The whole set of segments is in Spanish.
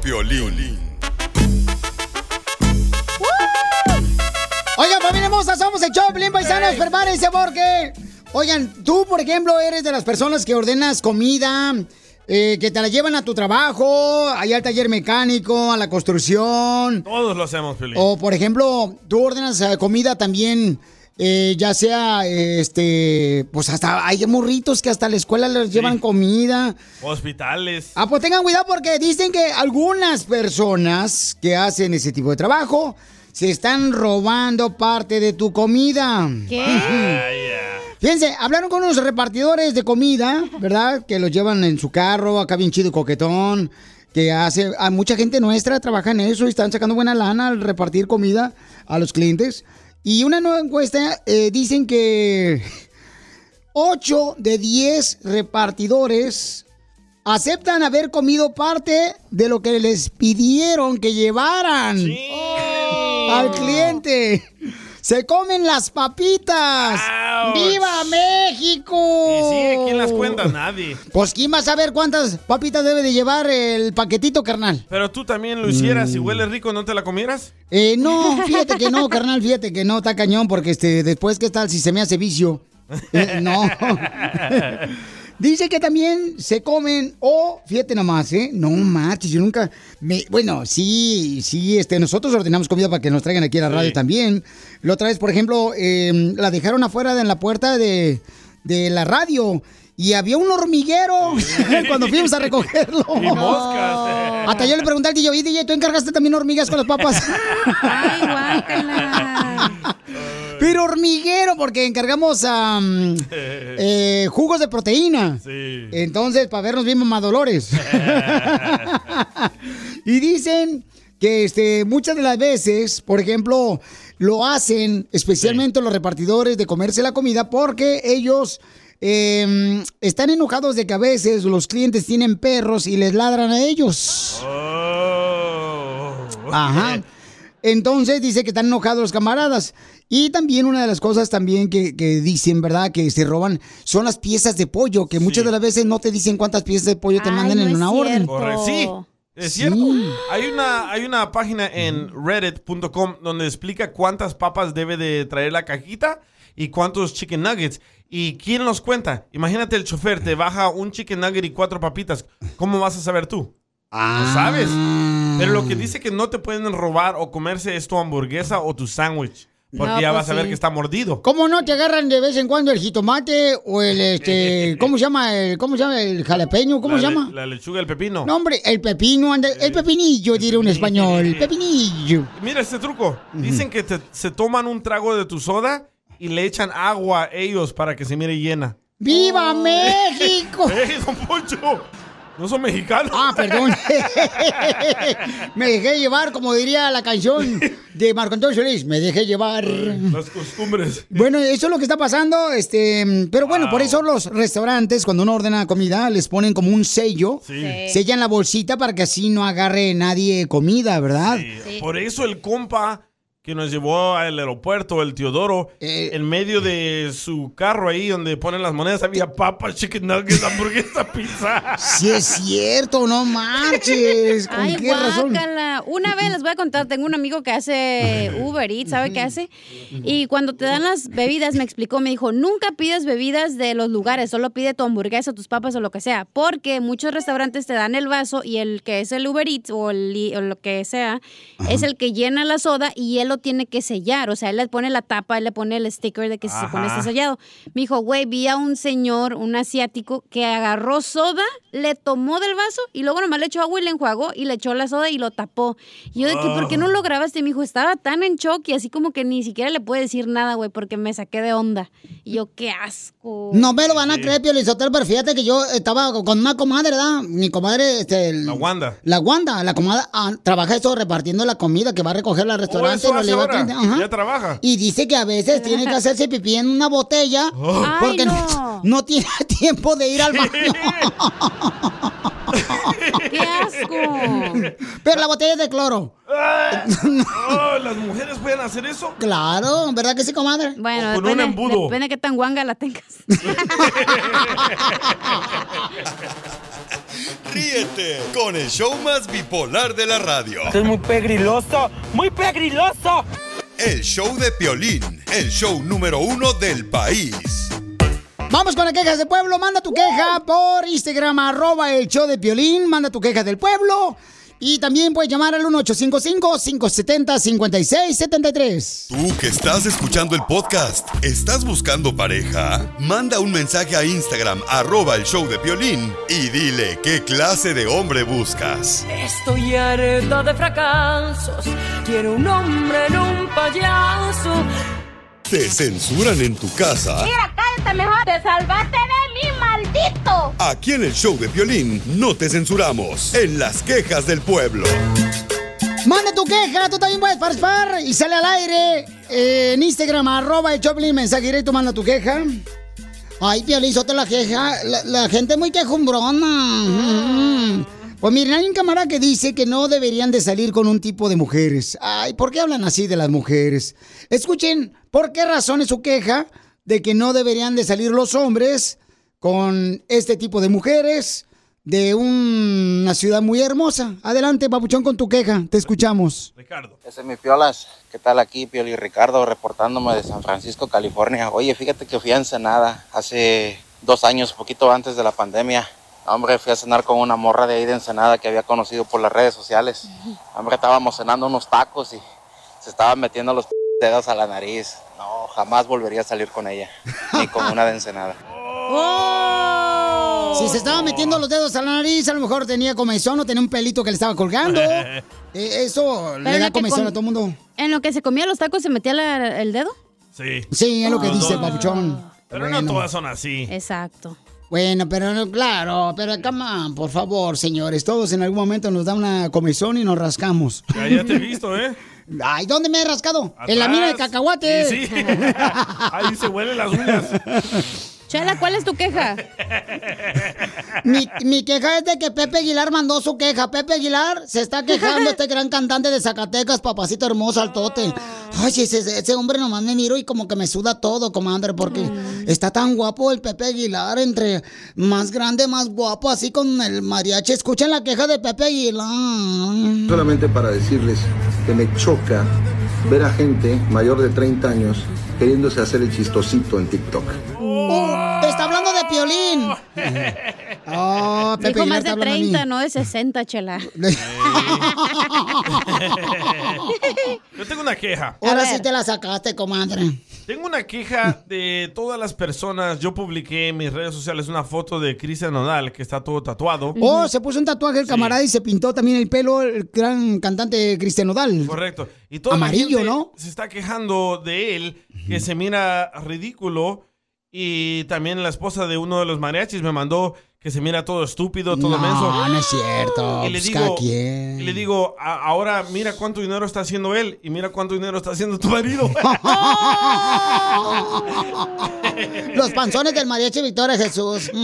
Piolín. Oigan, familia hermosa, somos el Choplin, paisanos, prepárense porque... Oigan, tú, por ejemplo, eres de las personas que ordenas comida, eh, que te la llevan a tu trabajo, allá al taller mecánico, a la construcción. Todos lo hacemos, Piolín. O, por ejemplo, tú ordenas eh, comida también, eh, ya sea, este, pues hasta hay morritos que hasta la escuela les llevan comida. Hospitales. Ah, pues tengan cuidado porque dicen que algunas personas que hacen ese tipo de trabajo se están robando parte de tu comida. Fíjense, hablaron con unos repartidores de comida, ¿verdad? Que los llevan en su carro, acá bien chido y coquetón. Que hace. A mucha gente nuestra trabaja en eso y están sacando buena lana al repartir comida a los clientes. Y una nueva encuesta eh, dicen que 8 de 10 repartidores aceptan haber comido parte de lo que les pidieron que llevaran al cliente. Se comen las papitas. ¡Viva México! Y sí, ¿quién las cuenta? Nadie. Pues quién va a saber cuántas papitas debe de llevar el paquetito, carnal. Pero tú también lo hicieras. Mm. Si huele rico, ¿no te la comieras? Eh, no, fíjate que no, carnal, fíjate que no, está cañón, porque este, después, ¿qué tal si se me hace vicio? Eh, no. Dice que también se comen, o fíjate nomás, ¿eh? No marches, yo nunca. Me, bueno, sí, sí, este, nosotros ordenamos comida para que nos traigan aquí a la radio también. La otra vez, por ejemplo, eh, la dejaron afuera de en la puerta de, de la radio. Y había un hormiguero cuando fuimos a recogerlo. Y moscas. Hasta yo le pregunté al DJ, oye, DJ, ¿tú encargaste también hormigas con las papas? Ay, Pero hormiguero, porque encargamos am, eh, jugos de proteína. Sí. Entonces, para vernos bien mamadolores. y dicen que este, muchas de las veces, por ejemplo, lo hacen especialmente los repartidores de comerse la comida porque ellos eh, están enojados de que a veces los clientes tienen perros y les ladran a ellos. Oh. Ajá. Entonces dice que están enojados los camaradas. Y también una de las cosas también que, que dicen, ¿verdad? Que se roban son las piezas de pollo, que muchas de las veces no te dicen cuántas piezas de pollo te mandan en una orden. Correcto. Sí. Es cierto. Hay una, hay una página en reddit.com donde explica cuántas papas debe de traer la cajita y cuántos chicken nuggets. ¿Y quién los cuenta? Imagínate el chofer, te baja un chicken nugget y cuatro papitas. ¿Cómo vas a saber tú? Ah. No sabes. Pero lo que dice que no te pueden robar o comerse es tu hamburguesa o tu sándwich. Porque No, ya pues vas a ver sí. que está mordido. ¿Cómo no te agarran de vez en cuando el jitomate o el este, ¿cómo se llama? El, ¿Cómo se llama? El jalapeño, ¿cómo La se le- llama? La lechuga, el pepino. No, hombre, el pepino, anda- el pepinillo, diré un español, pepinillo. Mira este truco. Dicen que te- se toman un trago de tu soda y le echan agua a ellos para que se mire llena. ¡Viva México! ¡Ey, don Poncho! ¿No son mexicanos? Ah, perdón. me dejé llevar, como diría la canción de Marco Antonio Solís. Me dejé llevar. Las costumbres. Bueno, eso es lo que está pasando, este, pero bueno, por eso los restaurantes cuando uno ordena comida les ponen como un sello, Sí. Sí. sellan la bolsita para que así no agarre nadie comida, ¿verdad? Por eso el compa que nos llevó al aeropuerto, el Teodoro, Eh. en medio de su carro ahí donde ponen las monedas, había papas, chicken nuggets, hamburguesa, pizza. Sí es cierto, no marches. ¿Con Ay, qué razón? guácala. Una vez les voy a contar, tengo un amigo que hace Uber Eats, ¿sabe qué hace? Y cuando te dan las bebidas, me explicó, me dijo, nunca pides bebidas de los lugares, solo pide tu hamburguesa, tus papas o lo que sea, porque muchos restaurantes te dan el vaso y el que es el Uber Eats o, el, o lo que sea, es el que llena la soda y él lo tiene que sellar, o sea, él le pone la tapa, él le pone el sticker de que se supone está Ajá. sellado. Me dijo, güey, vi a un señor, un asiático, que agarró soda, le tomó del vaso y luego nomás le echó agua y le enjuagó y le echó la soda y lo tapó. Y yo de que, ¿por qué no lo grabaste? Me dijo, estaba tan en shock y así como que ni siquiera le puede decir nada, güey, porque me saqué de onda. Y yo, qué asco. No me lo van a creer, Pio pero fíjate que yo estaba con una comadre, ¿verdad? Mi comadre, este... el- La Wanda. La Wanda, la comadre, ah, trabaja eso repartiendo la comida que va a recoger al restaurante. eso ahora. ajá. Ya trabaja. Y dice que a veces tiene que hacerse pipí en una botella Ay, porque no. no. no tiene tiempo de ir al baño. ¡Qué asco! Pero la botella es de cloro. Oh, ¿Las mujeres pueden hacer eso? Claro, ¿verdad que sí, comadre? Bueno, O con un depende, embudo. depende de qué tan guanga la tengas. Ríete con el show más bipolar de la radio. Esto es muy pegriloso, muy pegriloso. El show de Piolín, el show número uno del país. Vamos con las quejas del pueblo. Manda tu queja por Instagram, arroba el show de Piolín. Manda tu queja del pueblo. Y también puedes llamar al 1855-570-5673. Tú que estás escuchando el podcast, ¿estás buscando pareja? Manda un mensaje a Instagram, arroba el show de Piolín, y dile qué clase de hombre buscas. Estoy harta de fracasos. Quiero un hombre en un payaso. ¿Te censuran en tu casa? cállate mejor. Te salvaste de mí, maldito. Aquí en el show de Piolín no te censuramos. En las quejas del pueblo. Manda tu queja, tú también puedes participar y sale al aire eh, en Instagram, arroba el Choplin, mensaje directo, manda tu queja. Ay, Piolín, te la queja, la, la gente es muy quejumbrona. Mm. Pues miren, hay un camarada que dice que no deberían de salir con un tipo de mujeres. Ay, ¿por qué hablan así de las mujeres? Escuchen, ¿por qué razón es su queja de que no deberían de salir los hombres con este tipo de mujeres de una ciudad muy hermosa? Adelante, papuchón, con tu queja. Te escuchamos. Ricardo. Ese es mi Piolas. ¿Qué tal aquí, Pioli Ricardo, reportándome de San Francisco, California? Oye, fíjate que fui a Ensenada hace dos años, poquito antes de la pandemia. Hombre, fui a cenar con una morra de ahí de Ensenada que había conocido por las redes sociales. Hombre, estábamos cenando unos tacos y se estaba metiendo los dedos a la nariz. No, jamás volvería a salir con ella, ni con una de Ensenada. ¡Oh! Si se estaba metiendo los dedos a la nariz, a lo mejor tenía comezón o tenía un pelito que le estaba colgando. Eh, eso le da comezón com- a todo el mundo. ¿En lo que se comía los tacos se metía la- el dedo? Sí. Sí, es lo que dice el dos. papuchón. Pero no Bueno. todas son así. Exacto. Bueno, pero no, claro, pero come on, por favor, señores. Todos en algún momento nos da una comezón y nos rascamos. Ya, ya te he visto, ¿eh? Ay, ¿dónde me he rascado? En la mina de cacahuate. Sí, sí. Ahí se huelen las uñas. Chela, ¿cuál es tu queja? Mi, mi queja es de que Pepe Aguilar mandó su queja. Pepe Aguilar se está quejando, este gran cantante de Zacatecas, papacito hermoso, altote. Ay, ese, ese hombre nomás me miro y como que me suda todo, comadre, porque está tan guapo el Pepe Aguilar, entre más grande, más guapo, así con el mariachi. Escuchen la queja de Pepe Aguilar. Solamente para decirles que me choca ver a gente mayor de 30 años queriéndose hacer el chistosito en TikTok. Piolín. Oh, Pepe Dijo Aguilar más de hablando a mí. 30, no de 60, chela. Yo tengo una queja. Ahora sí te la sacaste, comadre. Tengo una queja de todas las personas. Yo publiqué en mis redes sociales una foto de Cristian Nodal que está todo tatuado. Oh, se puso un tatuaje el camarada y se pintó también el pelo el gran cantante Cristian Nodal. Correcto. Y toda la Amarillo, gente ¿no? Se está quejando de él, que se mira ridículo. Y también la esposa de uno de los mariachis me mandó que se mira todo estúpido, todo no, menso. no es cierto. Y le Pues digo, y le digo, "A- ahora mira cuánto dinero está haciendo él y mira cuánto dinero está haciendo tu marido. Los panzones del mariachi Victoria Jesús.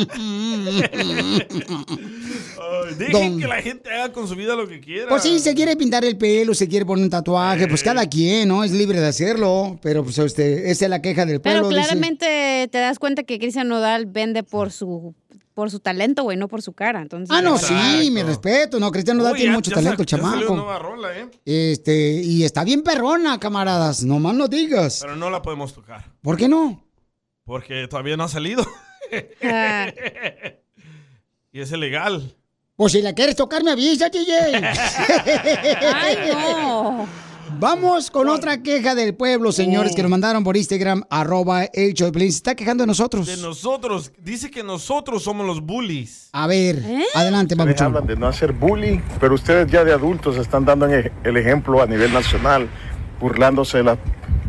Dejen Don- que la gente haga con su vida lo que quiera. Pues sí, se quiere pintar el pelo, se quiere poner un tatuaje, pues cada quien, ¿no? Es libre de hacerlo, pero pues este, esa es la queja del Pero pueblo. dice. claramente te das cuenta que Cristian Nodal vende por su por su talento, güey, no por su cara. Entonces, Ah, no, sí, mi respeto, no, Cristiano Nodal Uy, tiene ya- mucho ya talento, el chamaco. nueva rola, ¿eh? Este, y está bien perrona, camaradas, no más no digas. Pero no la podemos tocar. ¿Por qué no? Porque todavía no ha salido. Ah. y es ilegal. Pues si la quieres tocar, me avisa, DJ. Ay, no. Vamos con otra queja del pueblo, señores, Oh. que nos mandaron por Instagram, arroba el show de Piolín. Se está quejando de nosotros. De nosotros. Dice que nosotros somos los bullies. A ver, ¿Eh? adelante, papuchón. hablan de no hacer bullying, pero ustedes ya de adultos están dando en el ejemplo a nivel nacional, burlándose de las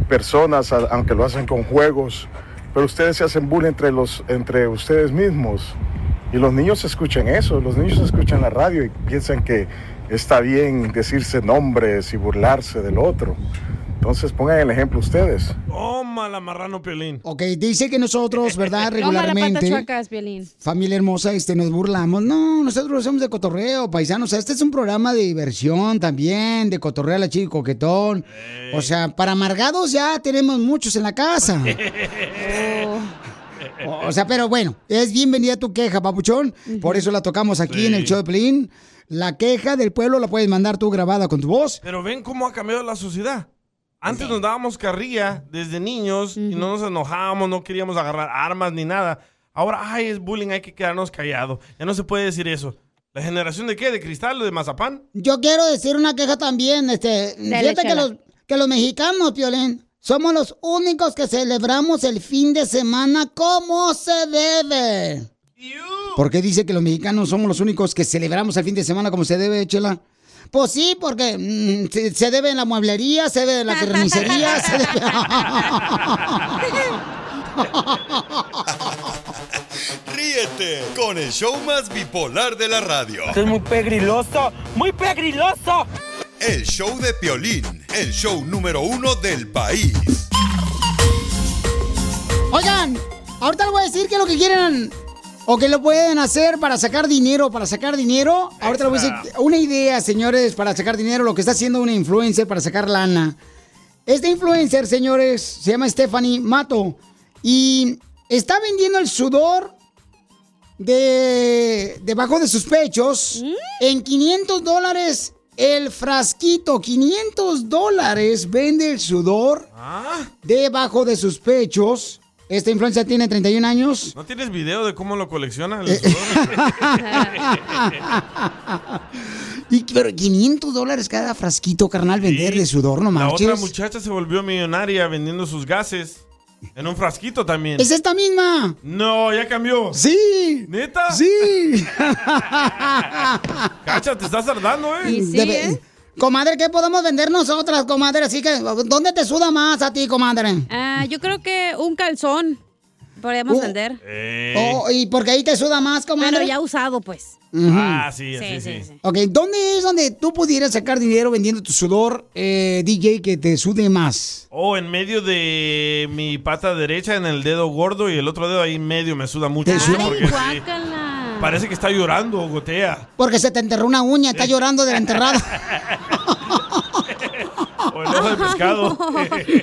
personas, aunque lo hacen con juegos, pero ustedes se hacen bullying entre, los, entre ustedes mismos. Y los niños escuchan eso, los niños escuchan la radio y piensan que está bien decirse nombres y burlarse del otro. Entonces pongan el ejemplo ustedes. Toma la marrano piolín. Ok, dice que nosotros, ¿verdad? Toma la pata Regularmente, chuecas, Piolín. familia hermosa, este, nos burlamos. No, nosotros lo hacemos de cotorreo, paisanos. Este es un programa de diversión también, de cotorreo a la chica coquetón. O sea, para amargados ya tenemos muchos en la casa. O- O sea, pero bueno, es bienvenida tu queja, papuchón. Por eso la tocamos aquí Sí. en el show de Pelín. La queja del pueblo la puedes mandar tú grabada con tu voz. Pero ven cómo ha cambiado la sociedad. Antes nos dábamos carrilla desde niños y no nos enojábamos, no queríamos agarrar armas ni nada. Ahora, ay, es bullying, hay que quedarnos callados. Ya no se puede decir eso. ¿La generación de qué? ¿De cristal o de mazapán? Yo quiero decir una queja también, este, fíjate que los, que los mexicanos, Piolín, somos los únicos que celebramos el fin de semana como se debe. ¿Por qué dice que los mexicanos somos los únicos que celebramos el fin de semana como se debe, Chela? Pues sí, porque mm, se, se debe en la mueblería, se debe en la carnicería, se debe... Ríete con el show más bipolar de la radio. Esto es muy pegriloso, muy pegriloso. El show de Piolín, el show número uno del país. Oigan, ahorita les voy a decir que lo que quieren o que lo pueden hacer para sacar dinero, para sacar dinero. Ahorita les voy a decir una idea, señores, para sacar dinero, lo que está haciendo una influencer para sacar lana. Esta influencer, señores, se llama Stephanie Mato y está vendiendo el sudor de debajo de sus pechos en 500 dólares el frasquito. 500 dólares vende el sudor debajo de sus pechos. Esta influencer tiene 31 años. ¿No tienes video de cómo lo colecciona? el Eh, sudor? y, pero 500 dólares cada frasquito, carnal, vender de sudor, no La otra muchacha se volvió millonaria vendiendo sus gases en un frasquito también. Es esta misma. No, ya cambió. Sí. ¿Neta? Sí. Cacha, te estás tardando, ¿eh? Debe- Comadre, ¿qué podemos vender nosotras, comadre? Así que, ¿dónde te suda más a ti, comadre? Ah, yo creo que un calzón podríamos Uh, vender. Oh, ¿Y porque ahí te suda más, comadre? Pero ya usado, pues. Ujú. Ah, sí, Sí, sí, sí, sí. Ok, ¿dónde es donde tú pudieras sacar dinero vendiendo tu sudor, eh, DJ, que te sude más? Oh, en medio de mi pata derecha, en el dedo gordo y el otro dedo ahí en medio me suda mucho. ¿Te suda? porque parece que está llorando, gotea. Porque se te enterró una uña, está llorando de la enterrada. O el ojo de pescado.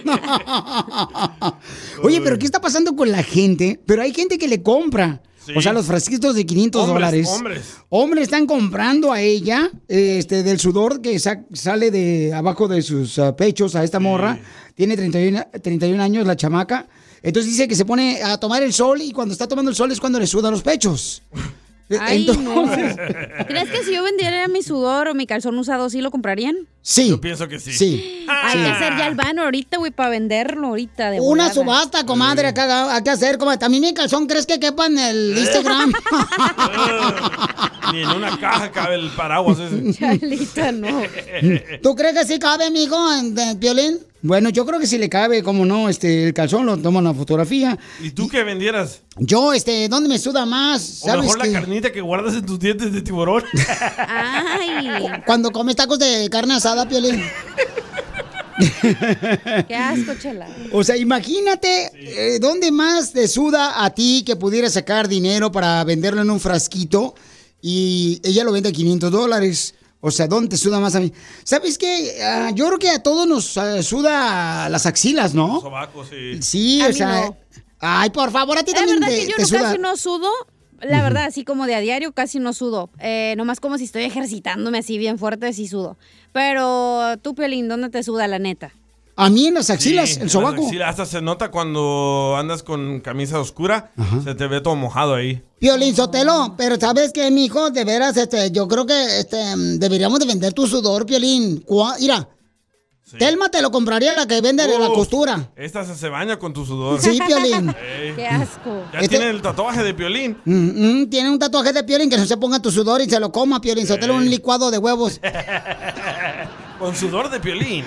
Oye, pero ¿qué está pasando con la gente? Pero hay gente que le compra. Sí. O sea, los frasquitos de 500 Hombres, dólares. hombres. Hombres están comprando a ella este, del sudor que sa- sale de abajo de sus ah, pechos a esta morra. Tiene 31, 31 años la chamaca. Entonces dice que se pone a tomar el sol y cuando está tomando el sol es cuando le sudan los pechos. Ay, Entonces- no. ¿Crees que si yo vendiera mi sudor o mi calzón usado, sí lo comprarían? Sí. Yo pienso que sí. Sí. Hay que hacer ya el banner ahorita, güey, para venderlo ahorita. De Una volada. subasta, comadre, acá hay que hacer. Comadre. También mi calzón, ¿crees que quepa en el Instagram? Ni en una caja cabe el paraguas ese. Chalita, no. ¿Tú crees que sí cabe, amigo, en, en violín? Bueno, yo creo que sí le cabe, como no, este, el calzón, lo tomo una fotografía. ¿Y tú qué vendieras? Yo, este, ¿dónde me suda más? O ¿Sabes mejor qué? la carnita que guardas en tus dientes de tiburón. Ay, Cuando comes tacos de carne asada, Piolín. qué asco, chela. O sea, imagínate eh, dónde más te suda a ti que pudieras sacar dinero para venderlo en un frasquito. y ella lo vende a 500 dólares. O sea, ¿dónde te suda más a mí? ¿Sabes qué? Ah, yo creo que a todos nos ah, suda las axilas, ¿no? Sobaco, sí. Sí, A o mí sea... no. Ay, por favor, a ti Es también verdad te, que yo te no, suda. casi no sudo. La verdad, así como de a diario casi no sudo. Eh, nomás como si estoy ejercitándome así bien fuerte, sí sudo. Pero tú, Piolín, ¿dónde te suda la neta? A mí en las axilas, Sí, el sobaco. Sí, hasta se nota cuando andas con camisa oscura, se te ve todo mojado ahí. Piolín Sotelo, pero ¿sabes qué, mijo? De veras, este, yo creo que este, deberíamos de vender tu sudor, Piolín. Cua- Mira, Telma te lo compraría la que vende de la Uf, costura. Esta se, se baña con tu sudor. Sí, Piolín. Ey. Qué asco. Ya Este- tiene el tatuaje de piolín. Mm, mm, tiene un tatuaje de Piolín que no se ponga tu sudor y se lo coma, Piolín Sotelo, un licuado de huevos. Con sudor de piolín.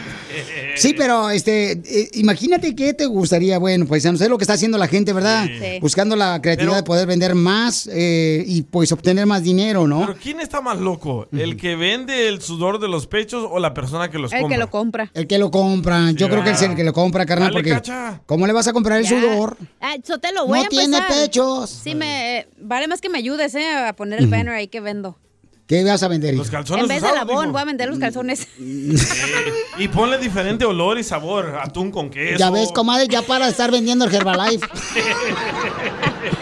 Sí, pero este, eh, imagínate qué te gustaría, bueno, pues no sé lo que está haciendo la gente, ¿verdad? Sí. Buscando la creatividad Pero- de poder vender más eh, y pues obtener más dinero, ¿no? Pero ¿quién está más loco? ¿El que vende el sudor de los pechos o la persona que los El compra? que lo compra. El que lo compra, yo creo que es el que lo compra, carnal, Dale, porque cacha. ¿cómo le vas a comprar el Ya. sudor? Ah, Sotelo, voy No a tiene empezar. pechos. Sí, me eh, vale más que me ayudes eh, a poner el banner ahí que vendo. ¿Qué vas a vender? Los calzones En vez de usados, labón, dijo. voy a vender los calzones. Y ponle diferente olor y sabor. Atún con queso. Ya ves, comadre, ya para de estar vendiendo el Herbalife.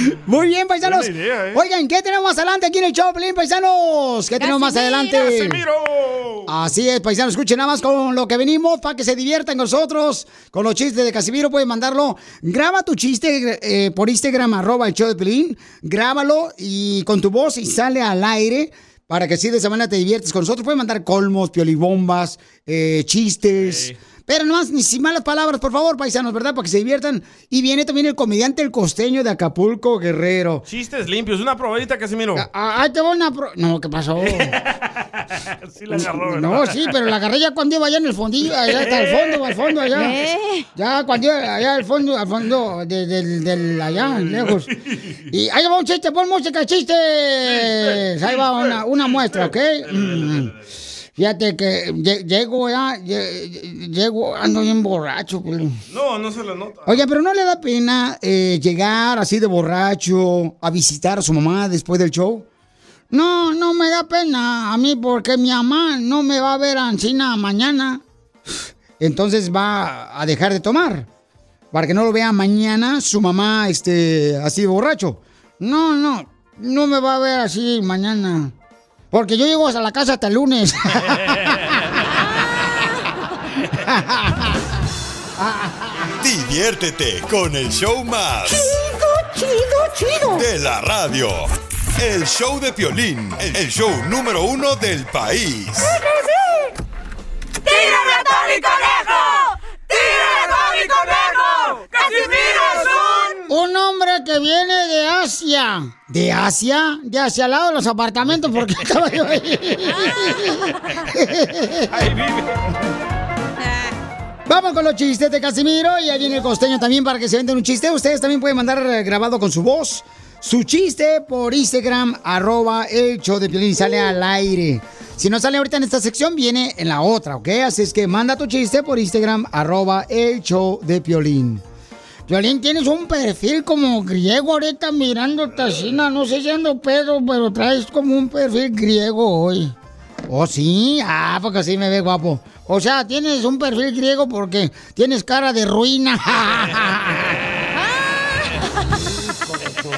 Muy bien, paisanos. Idea, ¿eh? Oigan, ¿qué tenemos más adelante aquí en el show, Pelín, paisanos? ¿Qué tenemos más adelante? ¡Casimiro! Así es, paisanos, escuchen nada más con lo que venimos para que se diviertan con nosotros. Con los chistes de Casimiro pueden mandarlo. Graba tu chiste eh, por Instagram, arroba el show de Pelín. Grábalo y con tu voz y sale al aire. Para que así de esa manera te diviertes con nosotros. Pueden mandar colmos, piolibombas, eh, chistes. Pero no más, ni sin malas palabras, por favor, paisanos, ¿verdad? Para que se diviertan. Y viene también el comediante El Costeño de Acapulco, Guerrero. Chistes limpios. Una probadita, Casimiro. Ah, ahí te voy una... pro- No, ¿qué pasó? sí la agarró, ¿verdad? No, sí, pero la agarré ya cuando iba allá en el fondillo, allá hasta el fondo, al fondo, allá. ¿Eh? Ya cuando iba allá al fondo, al fondo, de- del, del- allá, lejos. Y ahí va un chiste, pon música, chistes. Ahí va una, una muestra, ¿ok? Fíjate que lle- llego ya, lle- llego, ando bien borracho. pues. No, no se lo nota. Oye, pero ¿no le da pena eh, llegar así de borracho a visitar a su mamá después del show? No, no me da pena a mí porque mi mamá no me va a ver a Ancina mañana. Entonces va a dejar de tomar. Para que no lo vea mañana su mamá este, así de borracho. No, no, no me va a ver así mañana. Porque yo llego hasta la casa hasta el lunes. Diviértete con el show más. Chido, chido, chido. De la radio. El show de Piolín. El show número uno del país. ¡Tírame a Tony Conejo! ¡Tírame a Tony Conejo! ¡Casimiro un... Hombre que viene de Asia. ¿De Asia? De hacia al lado de los apartamentos, porque estaba yo ahí. Vamos con los chistes de Casimiro y ahí viene el costeño también para que se venden un chiste. Ustedes también pueden mandar eh, grabado con su voz su chiste por Instagram, arroba el show de Piolín sale al aire. Si no sale ahorita en esta sección, viene en la otra, ¿ok? Así es que manda tu chiste por Instagram, arroba el show de Piolín. Piolín, tienes un perfil como griego ahorita mirando Tacina. No sé si ando pedo, pero traes como un perfil griego hoy. ¿Oh, sí? Ah, porque así me ve guapo. O sea, tienes un perfil griego porque tienes cara de ruina.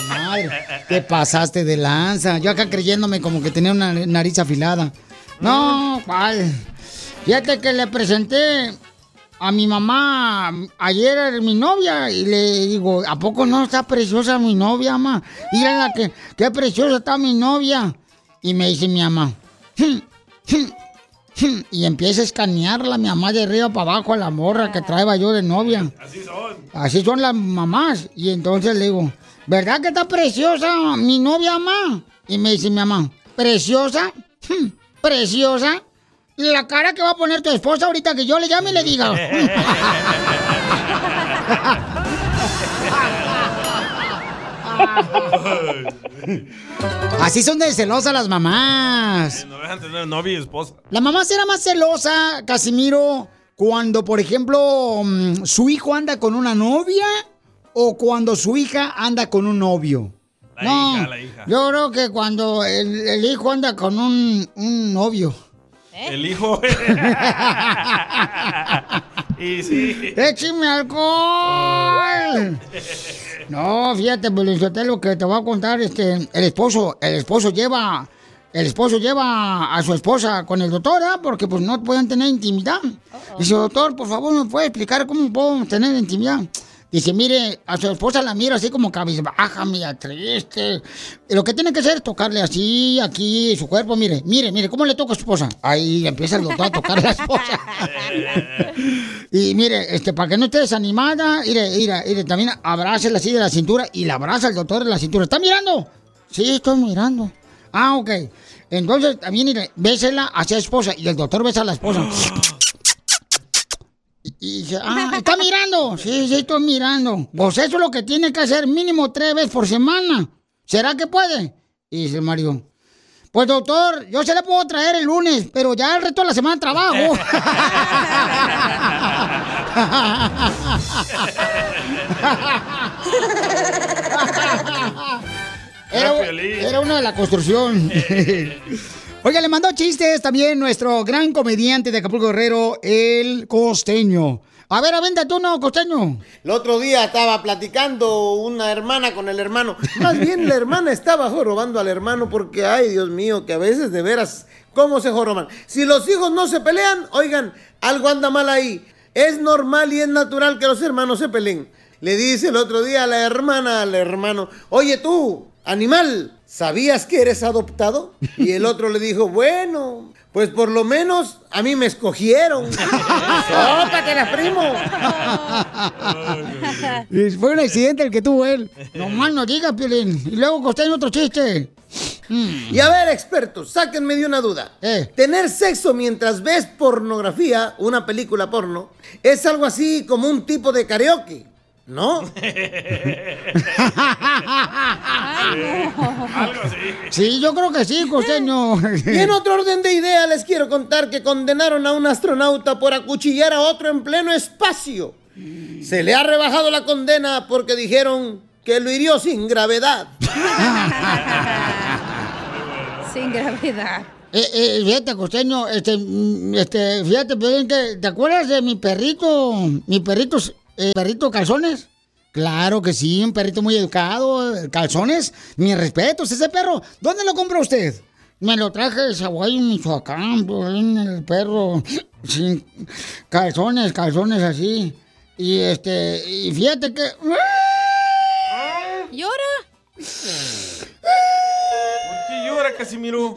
Madre. Te pasaste de lanza. Yo acá creyéndome como que tenía una nariz afilada. No, cuál. Fíjate que le presenté a mi mamá ayer a mi novia y le digo, ¿a poco no está preciosa mi novia, mamá? Mira la que, qué preciosa está mi novia. Y me dice mi mamá, y empieza a escanearla mi mamá de arriba para abajo a la morra que traeba yo de novia. Así son. Así son las mamás. Y entonces le digo, ¿verdad que está preciosa mi novia, mamá? Y me dice mi mamá, ¿preciosa? ¿Preciosa? La cara que va a poner tu esposa ahorita que yo le llame y le diga. Así son de celosas las mamás. No dejan tener novia y esposa. La mamá será más celosa, Casimiro, cuando, por ejemplo, mm, su hijo anda con una novia o cuando su hija anda con un novio. La no, hija, la hija. yo creo que cuando el, el hijo anda con un, un novio. El hijo. y sí. ¡Écheme alcohol! No, fíjate, lo que te voy a contar, este, el esposo, el esposo lleva, el esposo lleva a su esposa con el doctor, ¿ah? Porque pues no pueden tener intimidad. Dice, doctor, por favor, ¿me puede explicar cómo puedo tener intimidad? Dice, mire, a su esposa la miro así como cabizbaja, mira, triste. Lo que tiene que hacer es tocarle así, aquí, su cuerpo, mire, mire, mire, ¿cómo le toca a su esposa? Ahí empieza el doctor a tocar a la esposa. Y mire, este, para que no esté desanimada, mire, mire, mire, también abrácela así de la cintura y la abraza el doctor de la cintura. ¿Está mirando? Sí, estoy mirando. Ah, ok. Entonces, también, mire, bésela hacia la esposa y el doctor besa a la esposa. Y, dice, ah, ¿está mirando? Sí, sí, estoy mirando. Pues eso es lo que tiene que hacer mínimo tres veces por semana. ¿Será que puede? Y dice el marido, pues doctor, yo se le puedo traer el lunes, pero ya el resto de la semana trabajo. Era, era uno de la construcción. Oiga, le mandó chistes también nuestro gran comediante de Acapulco Guerrero, el costeño. A ver, aventa tú, no, costeño. El otro día estaba platicando una hermana con el hermano. Más bien la hermana estaba jorobando al hermano porque, ay, Dios mío, que a veces de veras, ¿cómo se joroban? Si los hijos no se pelean, oigan, algo anda mal ahí. Es normal y es natural que los hermanos se peleen. Le dice el otro día a la hermana al hermano, oye tú, animal, ¿sabías que eres adoptado? Y el otro le dijo, bueno, pues por lo menos a mí me escogieron. ¡Sópatelas, primo! Y Fue un accidente el que tuvo él. No mal no digas, Piolín. Y luego costeño otro chiste. Y a ver, expertos, sáquenme de una duda. Tener sexo mientras ves pornografía, una película porno, es algo así como un tipo de karaoke, ¿no? Algo así. Sí, yo creo que sí, costeño. Y en otro orden de idea les quiero contar que condenaron a un astronauta por acuchillar a otro en pleno espacio. Se le ha rebajado la condena porque dijeron que lo hirió sin gravedad. Sin gravedad. Eh, eh, fíjate, costeño, este, mm, este, fíjate, ¿te acuerdas de mi perrito, mi perrito, eh, perrito calzones? Claro que sí, un perrito muy educado, calzones, mis respetos, ese perro, ¿dónde lo compró usted? Me lo traje de Zaguay, Michoacán, Piolín, el perro, sin calzones, calzones así, y este, y fíjate que... ¿Llora? ¿Por qué llora, Casimiro?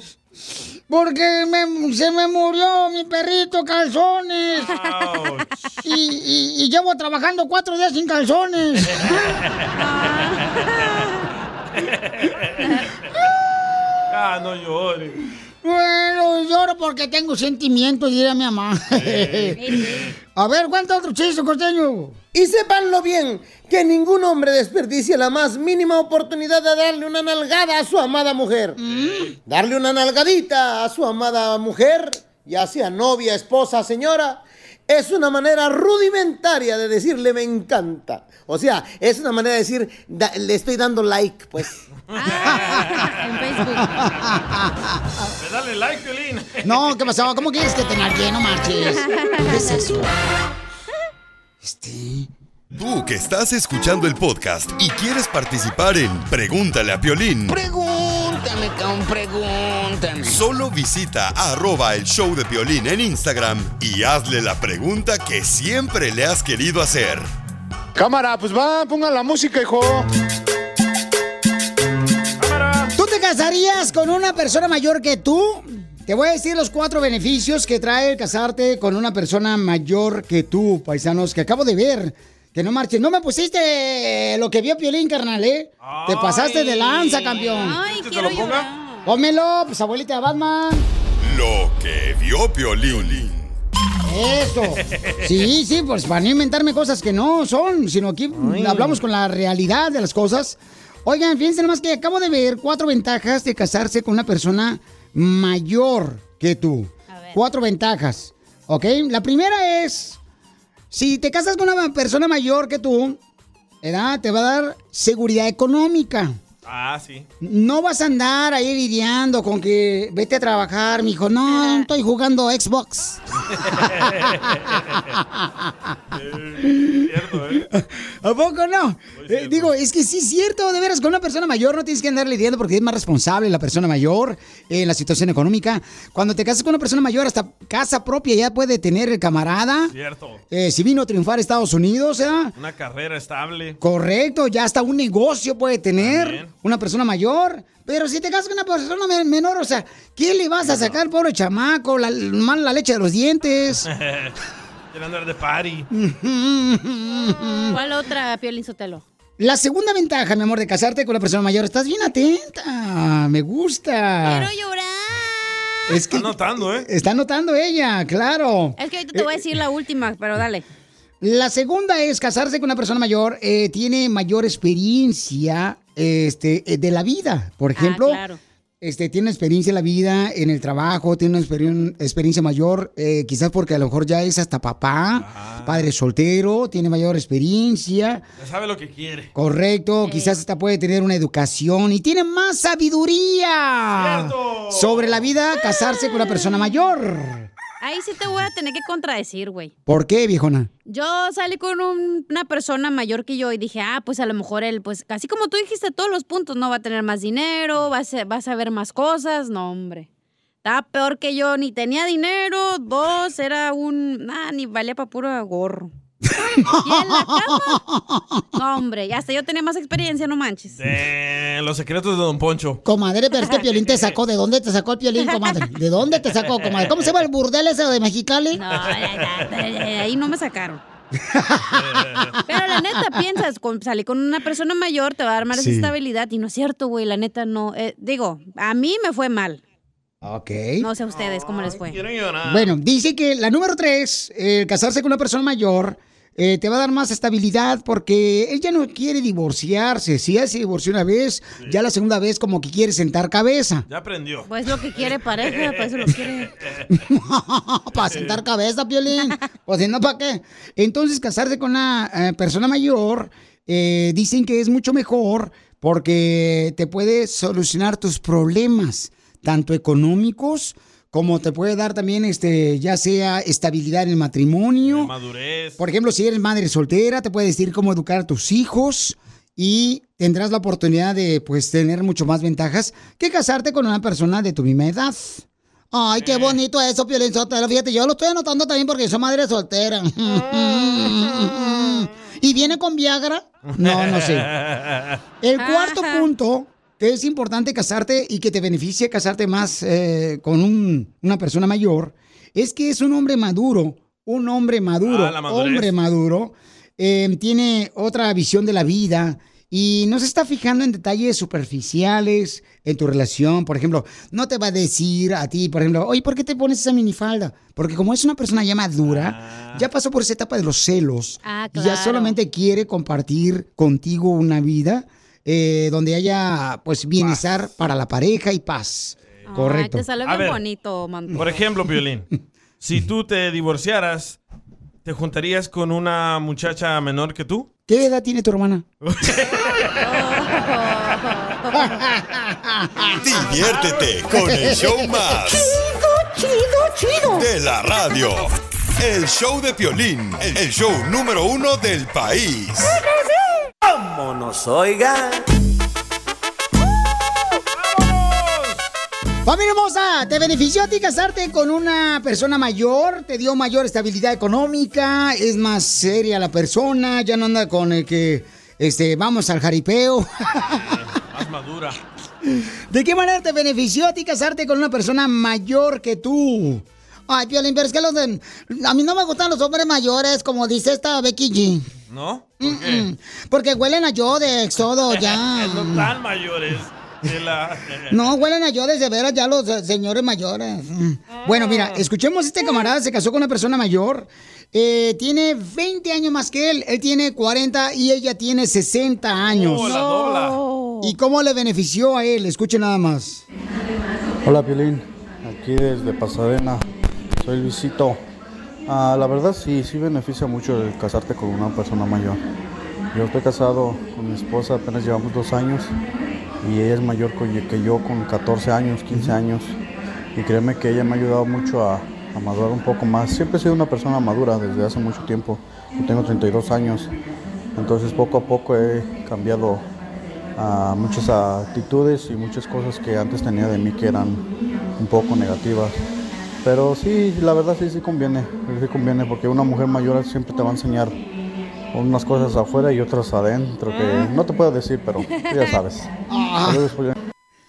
Porque me- se me murió mi perrito calzones. Y, y- y llevo trabajando cuatro días sin calzones. Ah, no llore. Bueno, lloro porque tengo sentimientos, diría mi mamá. A ver, cuenta otro chiste, costeño. Y sépanlo bien, que ningún hombre desperdicie la más mínima oportunidad de darle una nalgada a su amada mujer. Darle una nalgadita a su amada mujer, ya sea novia, esposa, señora, es una manera rudimentaria de decirle me encanta. O sea, es una manera de decir, da- le estoy dando like, pues. en Facebook. Pues dale like, Violín. No, ¿qué pasaba? ¿Cómo quieres que te nargue? No marches. ¿Qué es eso? Tú que estás escuchando el podcast y quieres participar en Pregúntale a Piolín, Pregúntame, pregúntame. solo visita arroba el show de Piolín en Instagram y hazle la pregunta que siempre le has querido hacer. Cámara, pues va, pongan la música, hijo. ¿Tú te casarías con una persona mayor que tú? Te voy a decir los cuatro beneficios que trae el casarte con una persona mayor que tú, paisanos, que acabo de ver. Que no marches. No me pusiste lo que vio Piolín, carnal, ¿eh? Te pasaste de lanza, campeón. Ay, quiero llorar. Pónmelo, pues abuelita de Batman. Lo que vio Piolín. Eso. Sí, sí, pues para no inventarme cosas que no son, sino aquí hablamos con la realidad de las cosas. Oigan, fíjense nomás que acabo de ver cuatro ventajas de casarse con una persona mayor que tú. Cuatro ventajas, ¿ok? La primera es, si te casas con una persona mayor que tú, ¿verdad? te va a dar seguridad económica. Ah, sí. No vas a andar ahí lidiando con que vete a trabajar, mijo. No, estoy jugando Xbox. ¿A poco no? Eh, digo, es que sí es cierto, de veras, con una persona mayor no tienes que andar lidiando porque es más responsable la persona mayor en la situación económica. Cuando te casas con una persona mayor, hasta casa propia ya puede tener el camarada. Cierto. Eh, si vino a triunfar a Estados Unidos, ¿eh? Una carrera estable. Correcto, ya hasta un negocio puede tener También. Una persona mayor. Pero si te casas con una persona men- menor, o sea, ¿qué le vas a sacar, pobre chamaco? La, mal la leche de los dientes. Quiere andar de party. ¿Cuál otra, Piolín Sotelo? La segunda ventaja, mi amor, de casarte con una persona mayor, estás bien atenta. Me gusta. Quiero llorar. Es que Está notando, ¿eh? está notando ella, claro. Es que ahorita te voy a decir la última, pero dale. La segunda es casarse con una persona mayor, eh, tiene mayor experiencia este, eh, de la vida. Por ejemplo, claro. este, tiene experiencia en la vida, en el trabajo, tiene una experien- experiencia mayor, eh, quizás porque a lo mejor ya es hasta papá, padre soltero, tiene mayor experiencia. Ya sabe lo que quiere. Correcto, quizás hasta puede tener una educación y tiene más sabiduría sobre la vida casarse con una persona mayor. Ahí sí te voy a tener que contradecir, güey. ¿Por qué, viejona? Yo salí con un- una persona mayor que yo y dije, ah, pues a lo mejor él, pues casi como tú dijiste, todos los puntos, ¿no? Va a tener más dinero, va a, ser- va a saber más cosas. No, hombre. Estaba peor que yo, ni tenía dinero, dos, era un... Ah, ni valía para puro gorro. Y en la cama... No, hombre, y hasta yo tenía más experiencia, no manches. Eh, los secretos de Don Poncho. Comadre, pero es que Piolín te sacó. ¿De dónde te sacó el Piolín, comadre? ¿De dónde te sacó, comadre? ¿Cómo se llama el burdel ese de Mexicali? No, ya, ya, ya, ahí no me sacaron. Pero la neta, piensas, con, salir con una persona mayor te va a dar más Sí. estabilidad. Y no es cierto, güey, la neta no. Eh, digo, a mí me fue mal. Ok. No sé a ustedes cómo les fue. Bueno, dice que la número tres, el casarse con una persona mayor, eh, te va a dar más estabilidad porque ella no quiere divorciarse. Si ya se divorció una vez, ya la segunda vez como que quiere sentar cabeza. Ya aprendió. Pues lo que quiere pareja, pues eso lo quiere. para sentar cabeza, Piolín. O si no, ¿para qué? Entonces, casarse con una eh, persona mayor, eh, dicen que es mucho mejor porque te puede solucionar tus problemas, tanto económicos como te puede dar también, este, ya sea estabilidad en el matrimonio. Madurez. Por ejemplo, si eres madre soltera, te puede decir cómo educar a tus hijos y tendrás la oportunidad de, pues, tener mucho más ventajas que casarte con una persona de tu misma edad. Ay, qué bonito eso, Piolín Sotelo. Fíjate, yo lo estoy anotando también porque soy madre soltera. ¿Y viene con Viagra? No, no sé. El cuarto punto es importante casarte y que te beneficia casarte más eh, con un- una persona mayor es que es un hombre maduro, un hombre maduro, Ah, hombre maduro, eh, tiene otra visión de la vida y no se está fijando en detalles superficiales en tu relación. Por ejemplo, no te va a decir a ti, por ejemplo, oye, ¿por qué te pones esa minifalda? Porque como es una persona ya madura, ya pasó por esa etapa de los celos Ah, y ya claro. solamente quiere compartir contigo una vida eh, donde haya pues bienestar para la pareja y paz. Correcto. Ay, te salió A bien ver. bonito, man. Por ejemplo, Violín, si tú te divorciaras, ¿te juntarías con una muchacha menor que tú? ¿Qué edad tiene tu hermana? Diviértete con el show más. Chido, chido, chido. De la radio. El show de Piolín, el show número uno del país. Vámonos, oiga. Familia hermosa, ¿te benefició a ti casarte con una persona mayor? ¿Te dio mayor estabilidad económica? ¿Es más seria la persona? ¿Ya no anda con el que este, vamos al jaripeo? Más madura. ¿De qué manera te benefició a ti casarte con una persona mayor que tú? Ay, Piolín, pero es que los de- a mí no me gustan los hombres mayores, como dice esta Becky G. ¿No? ¿Por? Mm, Porque huelen a yo de éxodo ya. no tan mayores. la- No, huelen a yo de veras ya los eh, señores mayores. Mm. Bueno, mira, escuchemos, este camarada se casó con una persona mayor. eh, tiene 20 años más que él. Él tiene 40 y ella tiene 60 años. Oh, la dobla. ¿Y cómo le benefició a él? Escuche nada más. Hola Piolín, aquí desde Pasadena, soy Luisito. Ah, la verdad sí, sí beneficia mucho el casarte con una persona mayor. Yo estoy casado con mi esposa, apenas llevamos dos años y ella es mayor que yo con 14 años, 15 años. Y créeme que ella me ha ayudado mucho a, a madurar un poco más. Siempre he sido una persona madura desde hace mucho tiempo. Yo tengo 32 años. Entonces poco a poco he cambiado ah, muchas actitudes y muchas cosas que antes tenía de mí que eran un poco negativas. Pero sí, la verdad sí, sí conviene, sí conviene porque una mujer mayor siempre te va a enseñar unas cosas afuera y otras adentro que no te puedo decir, pero ya sabes. Julián.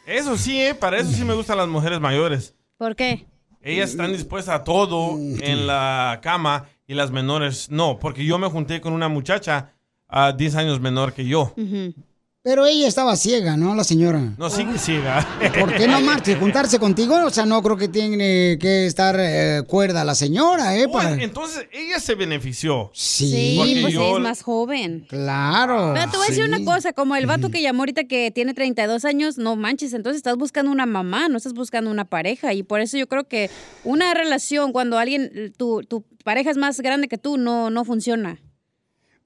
Eso sí, ¿eh? para eso sí me gustan las mujeres mayores. ¿Por qué? Ellas están dispuestas a todo en la cama y las menores no, porque yo me junté con una muchacha a 10 años menor que yo. Pero ella estaba ciega, ¿no? La señora. No, sí que ciega. ¿Por qué no marche? ¿Juntarse contigo? O sea, no creo que tiene que estar eh, cuerda la señora, ¿eh? Para- entonces ella se benefició. Sí, Porque pues yo- es más joven. Claro. Pero te voy a decir una cosa, como el vato que llamó ahorita que tiene 32 años, no manches, entonces estás buscando una mamá, no estás buscando una pareja. Y por eso yo creo que una relación, cuando alguien, tu, tu pareja es más grande que tú, no, no funciona.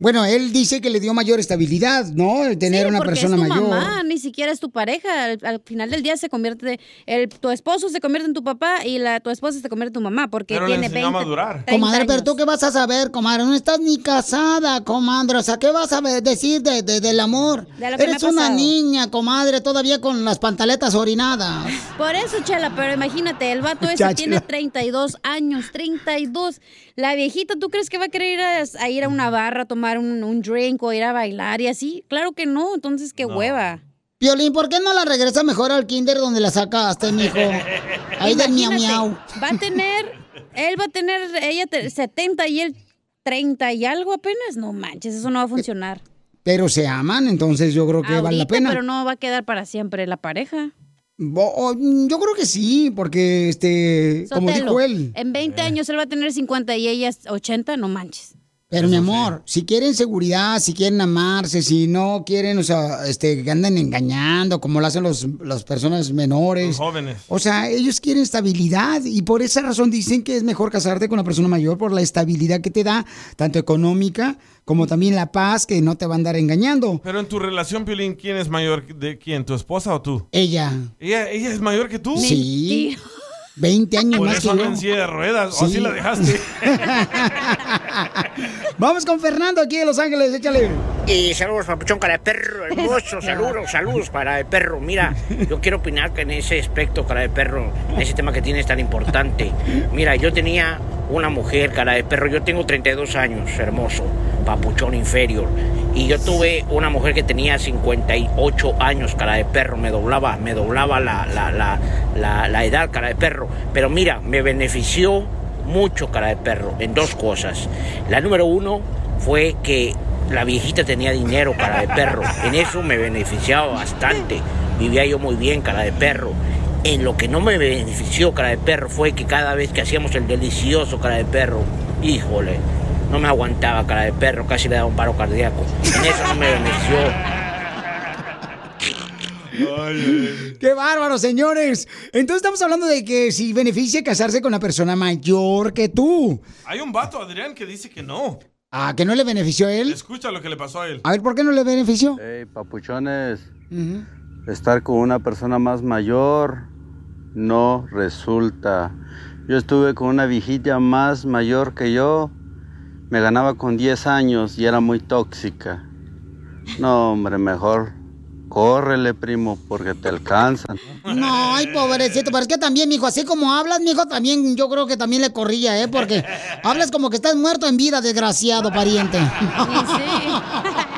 Bueno, él dice que le dio mayor estabilidad, ¿no? El tener Sí, una porque persona es tu mayor. mamá, ni siquiera es tu pareja. Al, al final del día se convierte, el, tu esposo se convierte en tu papá y la, tu esposa se convierte en tu mamá porque Pero le tiene a 20, madurar. 30 Comadre, pero tú qué vas a saber, comadre, no estás ni casada, comadre, o sea, ¿qué vas a decir de, de- del amor? De lo que me Eres ha una niña, comadre, todavía con las pantaletas orinadas. Por eso, Chela, pero imagínate, el vato ese Chachela. tiene 32 años, 32. La viejita, ¿tú crees que va a querer ir a, a ir a una barra a tomar un, un drink o ir a bailar y así? Claro que no, entonces qué hueva. Violín, ¿por qué no la regresa mejor al kinder donde la sacaste, mijo? Ahí del miau miau. Va a tener, él va a tener, ella te- 70 y él 30 y algo apenas. No manches, eso no va a funcionar. Pero se aman, entonces yo creo que vale la Ahorita, pena. pero no va a quedar para siempre la pareja. Mm, yo creo que sí, porque, este, como Sotelo, dijo él. En 20 años él va a tener 50 y ella es 80, no manches. Pero mi amor, si quieren seguridad, si quieren amarse, si no quieren, o sea, este, que anden engañando, como lo hacen los, las personas menores. Los jóvenes. O sea, ellos quieren estabilidad y por esa razón dicen que es mejor casarte con una persona mayor por la estabilidad que te da, tanto económica como también la paz que no te va a andar engañando. Pero en tu relación, Piolín, ¿quién es mayor de quién? ¿Tu esposa o tú? Ella. ¿Ella, ella es mayor que tú? Sí. 20 años Por más eso que yo. en silla de ruedas. O Sí. así la dejaste. Vamos con Fernando aquí de Los Ángeles, échale. Y saludos, papuchón, cara de perro, hermoso, saludos, saludos, cara de perro. Mira, yo quiero opinar que en ese aspecto, cara de perro, en ese tema que tienes tan importante. Mira, yo tenía una mujer, cara de perro, yo tengo 32 años, hermoso, papuchón inferior. Y yo tuve una mujer que tenía 58 años, cara de perro, me doblaba, me doblaba la, la, la, la, edad, cara de perro. Pero mira, me benefició mucho, cara de perro, en dos cosas. La número uno fue que la viejita tenía dinero, cara de perro. En eso me beneficiaba bastante. Vivía yo muy bien, cara de perro. En lo que no me benefició, cara de perro, fue que cada vez que hacíamos el delicioso, cara de perro, híjole, no me aguantaba, cara de perro, casi le daba un paro cardíaco. En eso no me benefició. ¡Qué bárbaro, señores! Entonces estamos hablando de que si beneficia casarse con una persona mayor que tú. Hay un vato, Adrián, que dice que no. ¿A que no le benefició a él? Escucha lo que le pasó a él. A ver, ¿por qué no le benefició? Hey, papuchones, estar con una persona más mayor no resulta. Yo estuve con una viejita más mayor que yo, me ganaba con 10 años y era muy tóxica. No, hombre, mejor córrele, primo, porque te alcanzan. No, ay, pobrecito, pero es que también, mijo, así como hablas, mijo, también yo creo que también le corría, ¿eh? Porque hablas como que estás muerto en vida, desgraciado pariente.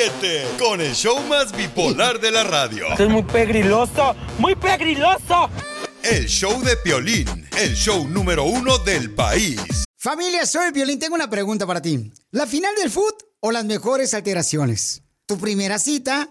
Ríete con el show más bipolar de la radio. Esto es muy pegriloso, muy pegriloso. El show de Piolín, el show número uno del país. Familia, soy el Violín. Tengo una pregunta para ti. ¿La final del foot o las mejores alteraciones? ¿Tu primera cita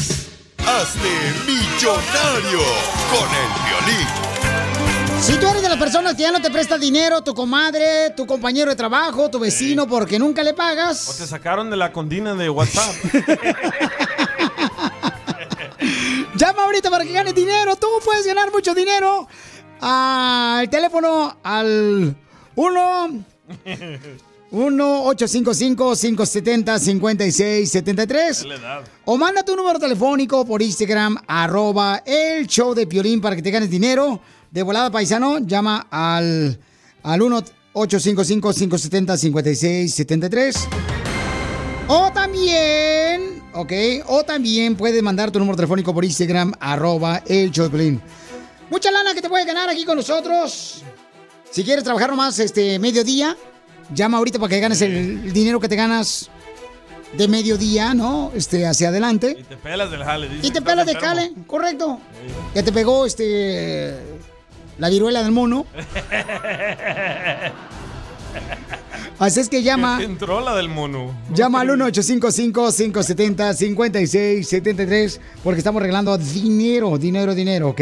Hazte millonario con el violín. Si tú eres de las personas que ya no te presta dinero, tu comadre, tu compañero de trabajo, tu vecino, porque nunca le pagas. O te sacaron de la condina de WhatsApp. Llama ahorita para que ganes dinero. Tú puedes ganar mucho dinero. Al teléfono al 1 1-855-570-5673. O manda tu número telefónico por Instagram, arroba el show de Piolín para que te ganes dinero. De volada, paisano, llama al, al 1-855-570-5673. O también, ok, o también puedes mandar tu número telefónico por Instagram, arroba el show de Piolín. Mucha lana que te puedes ganar aquí con nosotros. Si quieres trabajar nomás este mediodía, llama ahorita para que ganes el, dinero que te ganas de mediodía, ¿no? Este, hacia adelante. Y te pelas del jale. dicen Y te pelas de estás cale, enfermo. correcto. Ya te pegó este la viruela del mono. Así es que llama. Entró la del mono. Llama al 1-855-570-5673 porque estamos regalando dinero, dinero, dinero, ¿ok?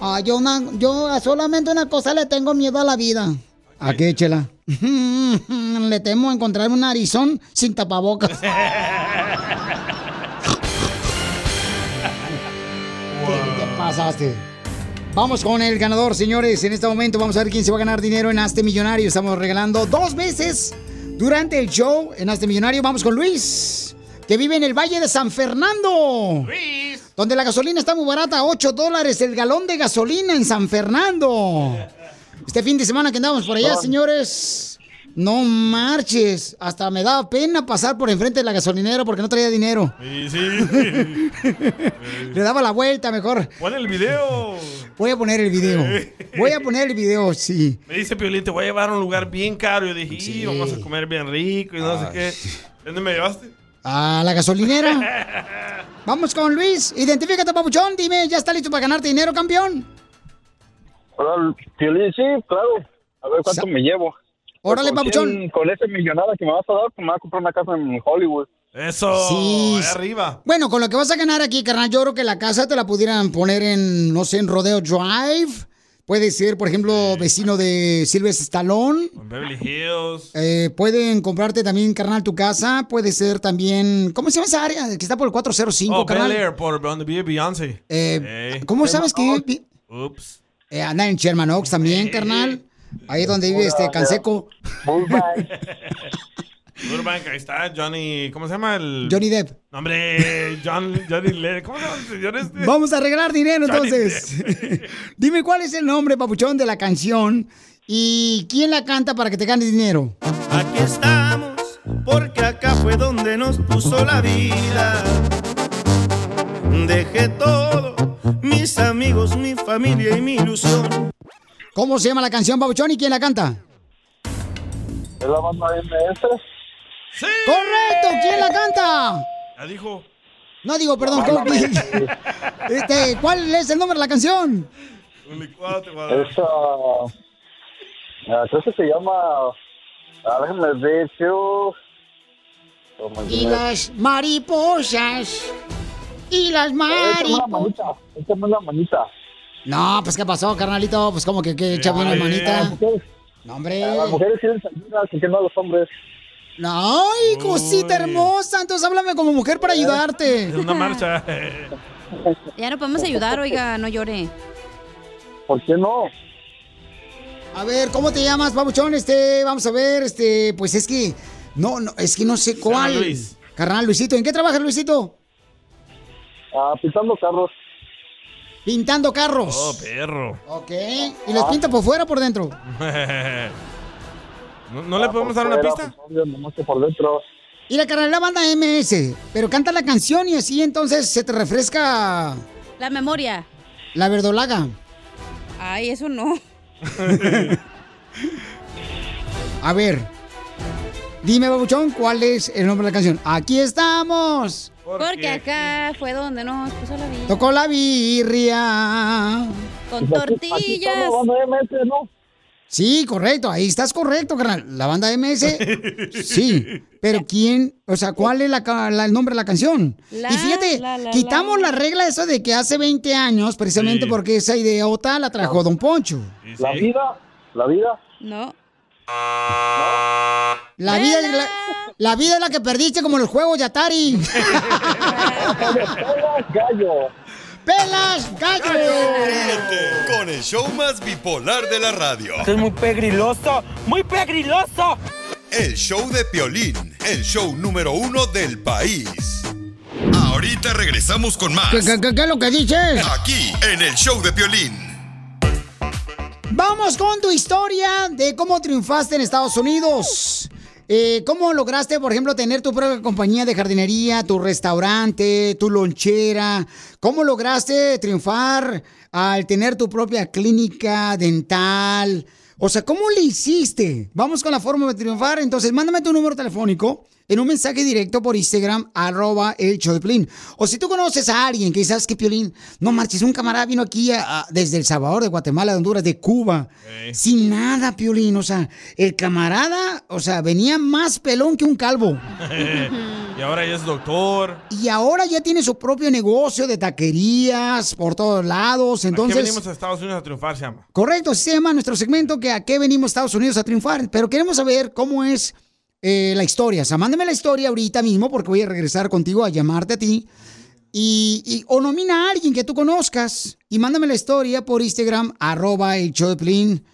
Ah, yo, una, yo solamente una cosa le tengo miedo a la vida. ¿A qué, chela? le temo encontrar un narizón sin tapabocas. ¿Qué te pasaste? Vamos con el ganador, señores. En este momento vamos a ver quién se va a ganar dinero en Hazte Millonario. Estamos regalando dos veces durante el show en Hazte Millonario. Vamos con Luis, que vive en el Valle de San Fernando. Luis. Donde la gasolina está muy barata, 8 dólares el galón de gasolina en San Fernando. Este fin de semana que andamos por allá, señores. No marches. Hasta me daba pena pasar por enfrente de la gasolinera porque no traía dinero. Sí, sí. Le daba la vuelta mejor. Pon el video. Voy a poner el video. Voy a poner el video, sí. Me dice Piolín, te voy a llevar a un lugar bien caro. Yo dije, "Y, vamos a comer bien rico y no sé qué. ¿Dónde me llevaste? A la gasolinera. Vamos con Luis. Identifícate, papuchón. Dime, ¿ya está listo para ganarte dinero, campeón? Hola, Piolín, sí, claro. A ver cuánto me llevo. Órale, Con papuchón. Con esa millonada que me vas a dar, pues me voy a comprar una casa en Hollywood. Eso, Sí. arriba. Bueno, con lo que vas a ganar aquí, carnal, yo creo que la casa te la pudieran poner en, no sé, en Rodeo Drive. Puede ser, por ejemplo, vecino de Silvestre Stallone. En Beverly Hills. Eh, pueden comprarte también, carnal, tu casa. Puede ser también. ¿Cómo se llama esa área? Que está por el 405, Oh, carnal. Bel Air, por donde vive Beyoncé. Eh. ¿Cómo sabes que Ups. Eh, anda en Sherman Oaks también, carnal? Ahí donde vive este Canseco. Burbank, ahí está Johnny. ¿Cómo se llama el.? Johnny Depp. No, Hombre, John, Johnny Le- ¿Cómo se llama el señor este? Vamos a arreglar dinero Johnny entonces. Dime cuál es el nombre, papuchón, de la canción y quién la canta para que te ganes dinero. Aquí estamos, porque acá fue donde nos puso la vida. Dejé todo, mis amigos, mi familia y mi ilusión. ¿Cómo se llama la canción, papuchón, y quién la canta? ¿Es la banda MS? ¡Correcto! ¿Quién la canta? Ya dijo. No digo, perdón. ¿cómo- este, ¿Cuál es el nombre de la canción? Un licuado te voy a dar. Es, ah, ah, creo que se llama, déjame ver, oh my Y las mariposas. Y las mariposas. manita, échame una manita. No, pues ¿qué pasó, carnalito? Pues como que, que echa bien la manita. las mujeres- No, hombre. a Las mujeres tienen ayuda, que no a los hombres. Ay, cosita hermosa. Entonces háblame como mujer para ayudarte. Es una marcha. Ya no podemos ayudar, oiga, no llore. ¿Por qué no? A ver, ¿cómo te llamas, babuchón? Este, vamos a ver, este, pues es que, no, no, es que no sé cuál. Luis. Carnal, Luisito, ¿en qué trabajas, Luisito? Ah, pintando carros. Pintando carros. Oh, perro. Ok. ¿Y los pinta por fuera o por dentro? ¿No, no le podemos dar una pista? por dentro. Y la carnal la banda MS, pero canta la canción y así entonces se te refresca La memoria. la verdolaga. Ay, eso no. A ver, dime, babuchón, ¿cuál es el nombre de la canción? Aquí estamos. Porque acá fue donde nos puso la vida. Tocó la birria. Con Pues aquí- aquí tortillas. estamos, banda MS, ¿no? Sí, correcto, ahí estás correcto, carnal. La banda MS, sí. Pero ¿quién? O sea, ¿cuál es la ca- la- el nombre de la canción? La, y fíjate, la, la, quitamos la, regla eso de que hace 20 años, precisamente Sí. porque esa idiota la trajo Don Poncho. La vida, la vida. No. La vida, es la, la vida es la que perdiste como los juegos de Atari. gallo. ¡Pelas, gallo! Ríete con el show más bipolar de la radio. Esto es muy pegriloso, muy pegriloso. El show de Piolín, el show número uno del país. Ahorita regresamos con más. ¿Qué, qué- qué- qué es lo que dices? Aquí, en el show de Piolín. Vamos con tu historia de cómo triunfaste en Estados Unidos. Eh, ¿Cómo lograste, por ejemplo, tener tu propia compañía de jardinería, tu restaurante, tu lonchera? ¿Cómo lograste triunfar al tener tu propia clínica dental? O sea, ¿cómo le hiciste? Vamos con la forma de triunfar. Entonces, mándame tu número telefónico en un mensaje directo por Instagram, arroba el show de Piolín. O si tú conoces a alguien que sabes que Piolín, no marches, un camarada vino aquí a- a- desde El Salvador, de Guatemala, de Honduras, de Cuba, sin nada, Piolín. O sea, el camarada, o sea, venía más pelón que un calvo. y ahora ya es doctor. Y ahora ya tiene su propio negocio de taquerías por todos lados. ¿A qué Entonces, venimos a Estados Unidos a triunfar, se llama? Correcto, se llama nuestro segmento que a qué venimos a Estados Unidos a triunfar. Pero queremos saber cómo es eh, la historia. O sea, mándame la historia ahorita mismo porque voy a regresar contigo a llamarte a ti. Y, o nomina a alguien que tú conozcas y mándame la historia por Instagram, arroba el show de Piolín.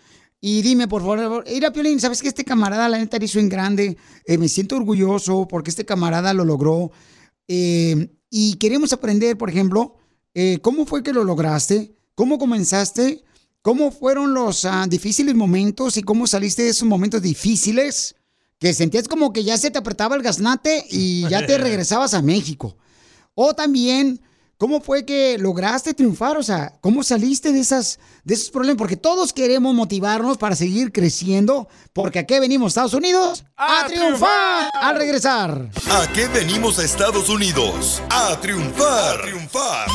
Y dime, por favor, mira, Piolín, ¿sabes que este camarada, la neta, hizo en grande? Eh, me siento orgulloso porque este camarada lo logró. Eh, y queremos aprender, por ejemplo, cómo fue que lo lograste, cómo comenzaste, cómo fueron los ah, difíciles momentos y cómo saliste de esos momentos difíciles que sentías como que ya se te apretaba el gaznate y ya te regresabas a México. O también, ¿cómo fue que lograste triunfar? O sea, ¿cómo saliste de, esas, de esos problemas? Porque todos queremos motivarnos para seguir creciendo, porque aquí venimos, Estados Unidos, a, triunfar al regresar. ¿A qué venimos a Estados Unidos? A triunfar. A triunfar.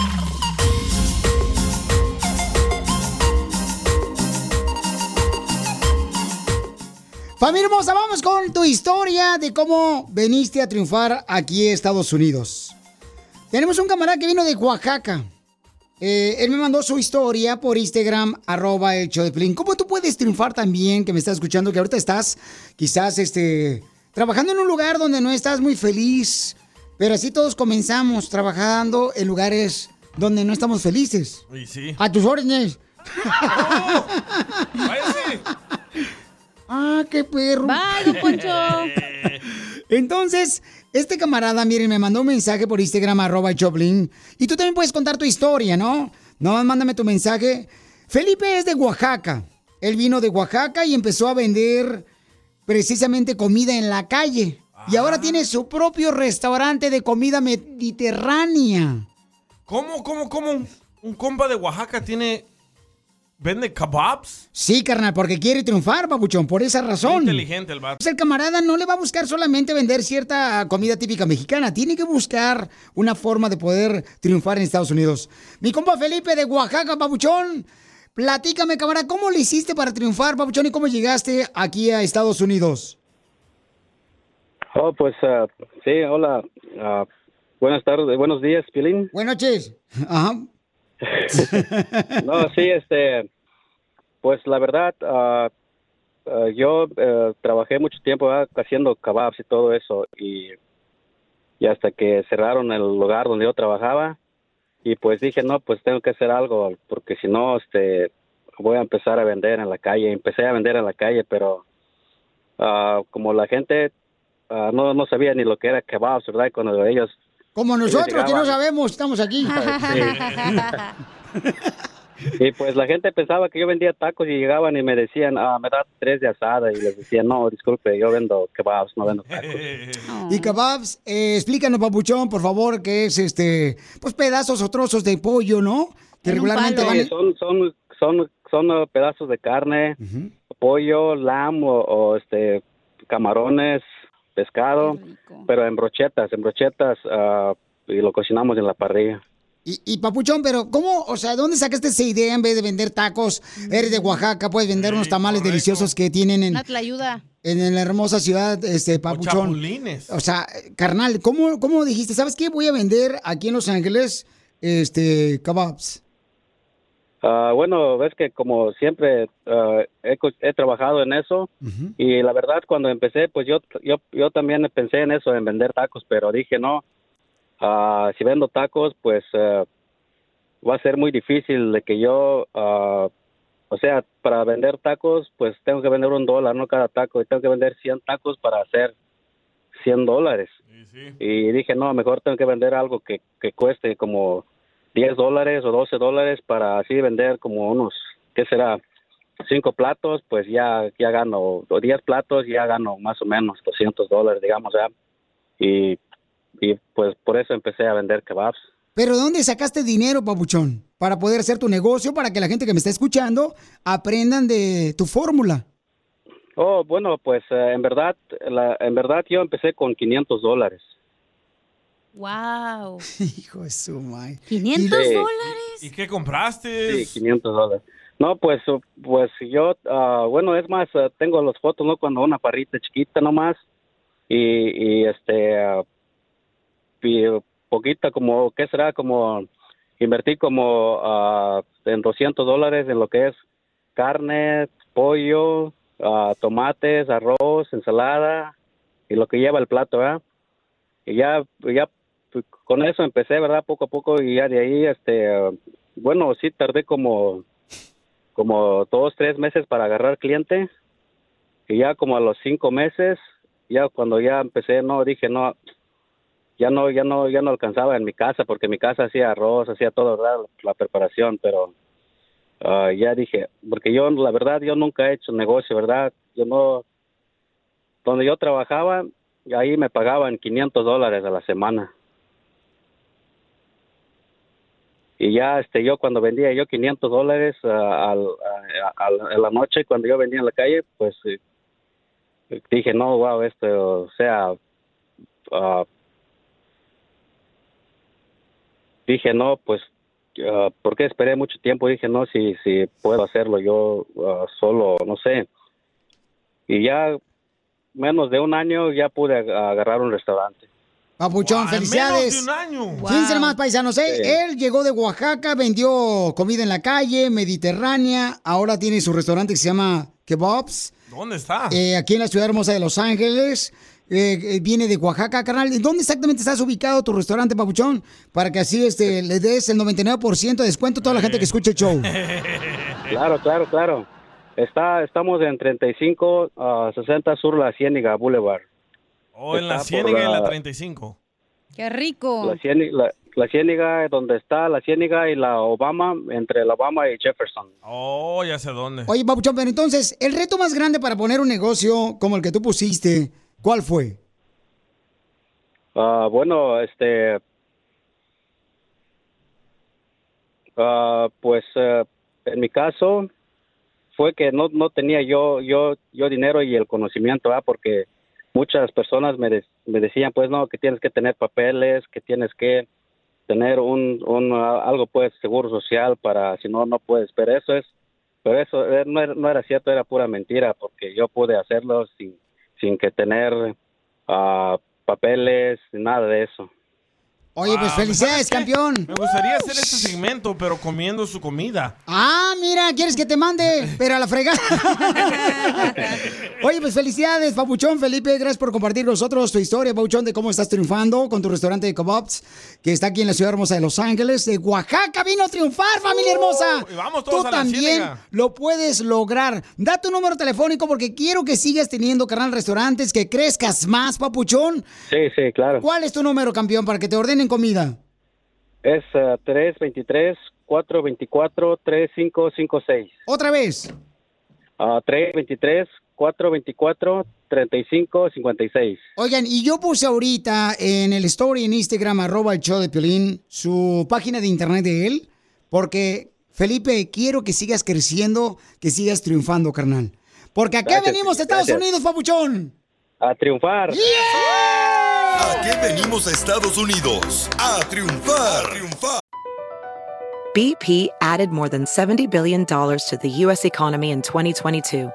Familia hermosa, vamos con tu historia de cómo veniste a triunfar aquí en Estados Unidos. Tenemos un camarada que vino de Oaxaca. Eh, él me mandó su historia por Instagram, arroba el show de Piolín. ¿Cómo tú puedes triunfar también, que me estás escuchando, que ahorita estás quizás este, trabajando en un lugar donde no estás muy feliz? Pero así todos comenzamos trabajando en lugares donde no estamos felices. Y sí. A tus órdenes. Váyase. Ah, qué perro. Don Poncho. Entonces, este camarada, miren, me mandó un mensaje por Instagram, arroba Choplin. Y tú también puedes contar tu historia, ¿no? No, mándame tu mensaje. Felipe es de Oaxaca. Él vino de Oaxaca y empezó a vender precisamente comida en la calle. Y ahora tiene su propio restaurante de comida mediterránea. ¿Cómo, cómo, cómo un, un compa de Oaxaca tiene. Vende kebabs? Sí, carnal, porque quiere triunfar, papuchón, por esa razón. Inteligente el vato. Pues el camarada no le va a buscar solamente vender cierta comida típica mexicana, tiene que buscar una forma de poder triunfar en Estados Unidos. Mi compa Felipe de Oaxaca, papuchón, Platícame, camarada, ¿cómo le hiciste para triunfar, Papuchón, y cómo llegaste aquí a Estados Unidos? Oh, pues ah, sí, hola. ah, buenas tardes, buenos días, Pilín. Buenas noches. Ajá. No, sí, este, pues la verdad, ah, ah, yo eh, trabajé mucho tiempo ah, haciendo kebabs y todo eso y, y hasta que cerraron el lugar donde yo trabajaba y pues dije, no, pues tengo que hacer algo porque si no, este, voy a empezar a vender en la calle. Empecé a vender en la calle, pero como la gente no, no sabía ni lo que era kebabs, ¿verdad? Cuando ellos Como nosotros, que no sabemos, estamos aquí. Y pues la gente pensaba que yo vendía tacos y llegaban y me decían, ah, me da tres de asada. Y les decía, no, disculpe, yo vendo kebabs, no vendo tacos. Y kebabs, eh, explícanos, Papuchón, por favor, qué es este, pues pedazos o trozos de pollo, ¿no? Que regularmente van... Sí, son, son, son, son pedazos de carne, pollo, lamb o, o, este, camarones, pescado, pero en brochetas, en brochetas ah, y lo cocinamos en la parrilla. Y, y, Papuchón, pero ¿cómo, o sea, dónde sacaste esa idea en vez de vender tacos? Eres de Oaxaca, puedes vender unos tamales deliciosos que tienen en, ayuda. en la hermosa ciudad, este, Papuchón. chapulines. O sea, carnal, ¿cómo, ¿cómo dijiste? ¿Sabes qué? Voy a vender aquí en Los Ángeles, este, kebabs. Ah, bueno, ves que como siempre ah, he, he trabajado en eso y la verdad cuando empecé, pues yo, yo, yo también pensé en eso, en vender tacos, pero dije no, ah, si vendo tacos, pues va a ser muy difícil de que yo, ah, o sea, para vender tacos, pues tengo que vender un dólar, no cada taco, y tengo que vender 100 tacos para hacer 100 dólares. Y dije, no, mejor tengo que vender algo que, que cueste como 10 dólares o 12 dólares para así vender como unos, ¿qué será? Cinco platos, pues ya, ya gano, o 10 platos, ya gano más o menos 200 dólares, digamos, ya. Y, y pues por eso empecé a vender kebabs. Pero ¿de dónde sacaste dinero, Papuchón? Para poder hacer tu negocio, para que la gente que me está escuchando aprendan de tu fórmula. Oh, bueno, pues eh, en verdad, la, en verdad yo empecé con 500 dólares. Wow. Hijo de su madre. 500 Sí. dólares. ¿Y qué compraste? Sí, 500 dólares. No, pues, uh, pues yo, ah, bueno, es más, ah, tengo las fotos, ¿no? Cuando una parrita chiquita nomás y, y este, ah, y poquita como, ¿qué será? Como, invertí como ah, en 200 dólares en lo que es carne, pollo, ah, tomates, arroz, ensalada y lo que lleva el plato, ¿verdad? Y ya, ya pues, con eso empecé, ¿verdad? Poco a poco y ya de ahí, este, bueno, sí tardé como, como dos, tres meses para agarrar cliente y ya como a los cinco meses, ya cuando ya empecé, no, dije, no, ya no, ya no, ya no alcanzaba en mi casa porque mi casa hacía arroz, hacía todo, ¿verdad? La preparación, pero ah, ya dije, porque yo, la verdad, yo nunca he hecho negocio, ¿verdad? Yo no, donde yo trabajaba, ahí me pagaban 500 dólares a la semana. Y ya, este, yo cuando vendía yo 500 dólares ah, al- a, a- la noche, cuando yo vendía en la calle, pues eh, dije, no, wow, esto, o sea, ah, dije, no, pues, ah, ¿por qué esperé mucho tiempo? Dije, no, si, si puedo hacerlo yo ah, solo, no sé. Y ya, menos de un año, ya pude ag- agarrar un restaurante. Papuchón, felicidades. Menos de un año. Fíjense más, paisanos, ¿eh? Sí. Él llegó de Oaxaca, vendió comida en la calle, mediterránea, ahora tiene su restaurante que se llama Kebabs, ¿Dónde está? eh, aquí en la ciudad hermosa de Los Ángeles. Eh, eh, viene de Oaxaca, carnal. ¿En ¿Dónde exactamente estás ubicado tu restaurante, Papuchón? Para que así este, le des el 99% de descuento a toda la gente que escuche el show. Claro, claro, claro. Está, estamos en 35 a 60 Sur La Ciéniga Boulevard. O en la Ciénaga y en la la- 35. Qué rico. La Ciéniga, la, la donde está la Ciéniga y la Obama, entre la Obama y Jefferson. Oh, ya sé dónde. Oye, Papuchón, pero entonces, el reto más grande para poner un negocio como el que tú pusiste, ¿cuál fue? Ah, bueno, este. ah, pues eh, en mi caso fue que no, no tenía yo, yo, yo dinero y el conocimiento, ¿ah? porque muchas personas me, de- me decían, pues no, que tienes que tener papeles, que tienes que tener un, un algo pues seguro social para, si no, no puedes. Pero eso es pero eso eh, no era, no era cierto, era pura mentira, porque yo pude hacerlo sin, sin que tener ah, papeles, nada de eso. Oye, pues felicidades, campeón. Me gustaría hacer este segmento, pero comiendo su comida. Ah, mira, ¿quieres que te mande? Pero a la fregada. Oye, pues felicidades, Papuchón, Felipe. Gracias por compartir con nosotros tu historia, Papuchón, de cómo estás triunfando con tu restaurante de kebabs, que está aquí en la ciudad hermosa de Los Ángeles. De Oaxaca vino a triunfar, familia hermosa. y vamos todos Tú a la también ciénaga. lo puedes lograr. Da tu número telefónico porque quiero que sigas teniendo canal restaurantes, que crezcas más, Papuchón. Sí, sí, claro. ¿Cuál es tu número, campeón, para que te ordenen comida? Es ah, 323-424-3556. Otra vez. Ah, 323-424-3556. Oigan, y yo puse ahorita en el story en Instagram, arroba el show de Piolín, su página de internet de él, porque, Felipe, quiero que sigas creciendo, que sigas triunfando, carnal. Porque acá Gracias, venimos a Estados gracias. Unidos, papuchón. A triunfar. ¿A qué venimos a Estados Unidos? A triunfar. A triunfar. BP added more than $70 billion to the U.S. economy in 2022.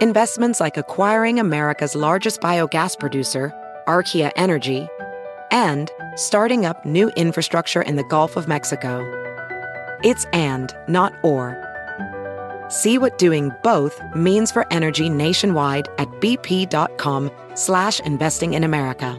Investments like acquiring America's largest biogas producer, Archaea Energy, and starting up new infrastructure in the Gulf of Mexico. It's and, not or. See what doing both means for energy nationwide at bp.com slash investing in America.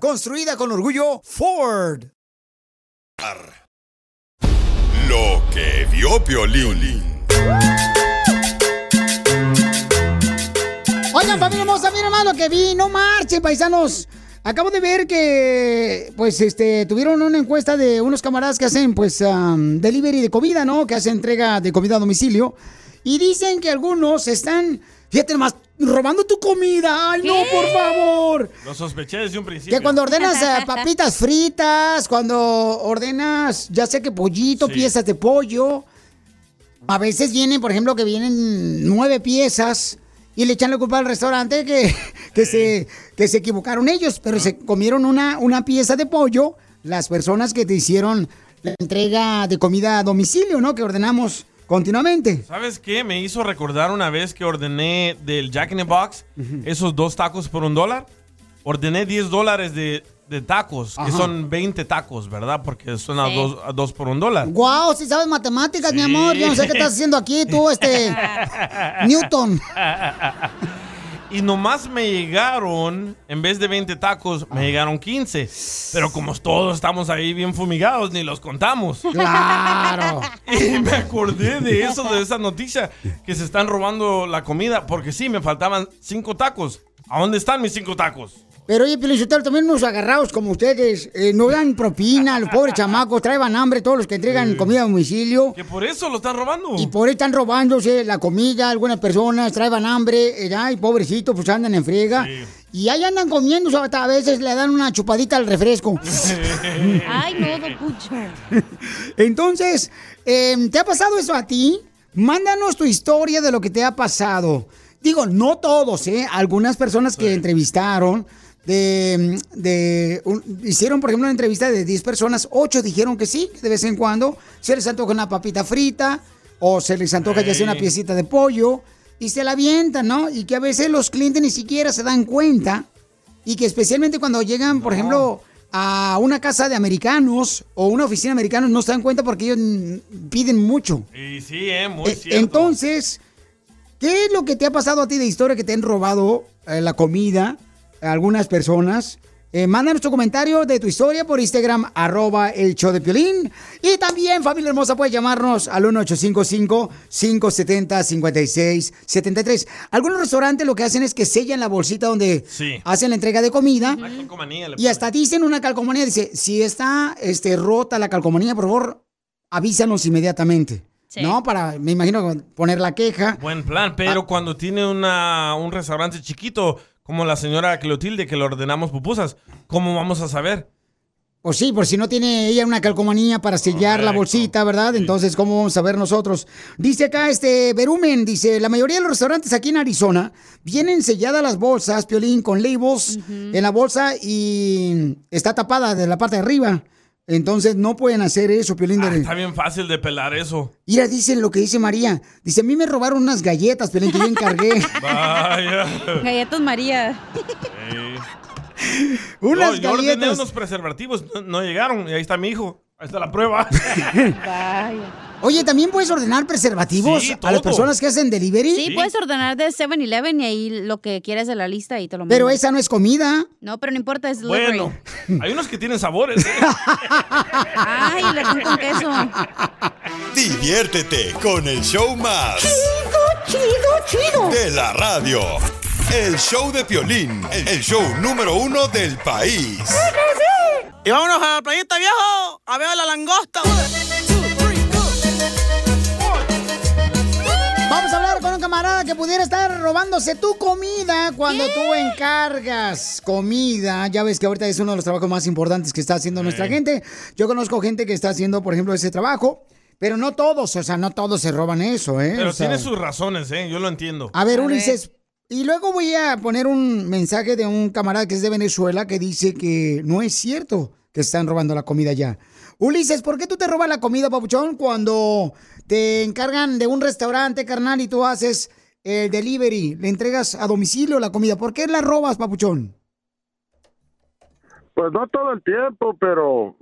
Construida con orgullo Ford. Lo que vio Piolín. Oigan, familia hermosa, miren más lo que vi. No marchen, paisanos. Acabo de ver que, pues, este, tuvieron una encuesta de unos camaradas que hacen, pues, delivery de comida, ¿no? Que hacen entrega de comida a domicilio. Y dicen que algunos están, fíjate más, robando tu comida. Ay, no, por favor. Lo sospeché desde un principio. Que cuando ordenas eh, papitas fritas, cuando ordenas, ya sé que pollito, Sí. piezas de pollo, a veces vienen, por ejemplo, que vienen nueve piezas y le echan la culpa al restaurante que, que, se, que se equivocaron ellos, pero se comieron una, una pieza de pollo las personas que te hicieron la entrega de comida a domicilio, ¿no? Que ordenamos continuamente. ¿Sabes qué? Me hizo recordar una vez que ordené del Jack in the Box esos dos tacos por un dólar. Ordené 10 dólares de, de tacos, que son 20 tacos, ¿verdad? Porque son a, Sí. dos, a dos por un dólar. Guau, si sabes matemáticas, mi amor. Yo no sé qué estás haciendo aquí, tú, este. Newton. Y nomás me llegaron, en vez de 20 tacos, me llegaron 15. Pero como todos estamos ahí bien fumigados, ni los contamos. Claro. Y me acordé de eso, de esa noticia, que se están robando la comida, porque sí, me faltaban 5 tacos. ¿A dónde están mis 5 tacos? Pero oye, Pelichotelo, también unos agarrados como ustedes, eh, no dan propina, los pobres chamacos, traen hambre todos los que entregan comida a domicilio. Que por eso lo están robando. Y por ahí están robándose la comida, algunas personas traen hambre, eh, ya, y pobrecitos, pues andan en friega. Y ahí andan comiendo, o sea, hasta a veces le dan una chupadita al refresco. Ay, no, don Pucho. Entonces, eh, ¿te ha pasado eso a ti? Mándanos tu historia de lo que te ha pasado. Digo, no todos, ¿eh? Algunas personas que entrevistaron, de, de- un- hicieron, por ejemplo, una entrevista de 10 personas, 8 dijeron que sí, de vez en cuando se les antoja una papita frita o se les antoja ya sea una piecita de pollo y se la avientan, ¿no? Y que a veces los clientes ni siquiera se dan cuenta y que especialmente cuando llegan, por ejemplo, a una casa de americanos o una oficina de americanos no se dan cuenta porque ellos piden mucho. Y sí, eh, muy Eh, cierto. Entonces, ¿qué es lo que te ha pasado a ti de historia que te han robado eh, la comida algunas personas? eh, mándanos tu comentario de tu historia por Instagram, arroba el show de Piolín. Y también, familia hermosa, puedes llamarnos al 1855-570-5673. Algunos restaurantes lo que hacen es que sellan la bolsita donde Sí. hacen la entrega de comida. La calcomanía le Y hasta dicen una calcomanía, dice, si está este, rota la calcomanía, por favor, avísanos inmediatamente. ¿No? Para, me imagino, poner la queja. Buen plan, pero cuando tiene una, un restaurante chiquito, como la señora Clotilde, que le ordenamos pupusas, ¿cómo vamos a saber? Pues sí, por si no tiene ella una calcomanía para sellar la bolsita, ¿verdad? Entonces, ¿cómo vamos a ver nosotros? Dice acá este Berumen, dice, la mayoría de los restaurantes aquí en Arizona vienen selladas las bolsas, Piolín, con labels en la bolsa y está tapada de la parte de arriba. Entonces, no pueden hacer eso, Piolín. de- Está bien fácil de pelar eso. Mira, dice lo que dice María. Dice, a mí me robaron unas galletas, Piolín, que yo encargué. Vaya. Galletas María. Unas yo, yo ordené galletas. unos preservativos, no, no llegaron, y ahí está mi hijo. Ahí está la prueba. Oye, ¿también puedes ordenar preservativos Sí, a las personas que hacen delivery? Sí, puedes ordenar de 7-Eleven y ahí lo que quieras de la lista y te lo Pero mandan. esa no es comida. No, pero no importa, es delivery. Bueno, hay unos que tienen sabores. ¿eh? Ay, le con queso. Diviértete con el show más. Chido, chido, chido. De la radio. El show de Piolín, el show número uno del país. Y vámonos a la playita, viejo, a ver a la langosta. Un camarada que pudiera estar robándose tu comida cuando tú encargas comida. Ya ves que ahorita es uno de los trabajos más importantes que está haciendo nuestra gente. Yo conozco gente que está haciendo, por ejemplo, ese trabajo, pero no todos, o sea, no todos se roban eso, ¿eh? Pero O sea, tiene sus razones, ¿eh? Yo lo entiendo. A ver, Ulises, y luego voy a poner un mensaje de un camarada que es de Venezuela que dice que no es cierto que están robando la comida ya. Ulises, ¿por qué tú te robas la comida, papuchón, cuando te encargan de un restaurante, carnal, y tú haces el delivery, le entregas a domicilio la comida? ¿Por qué la robas, papuchón? Pues no todo el tiempo, pero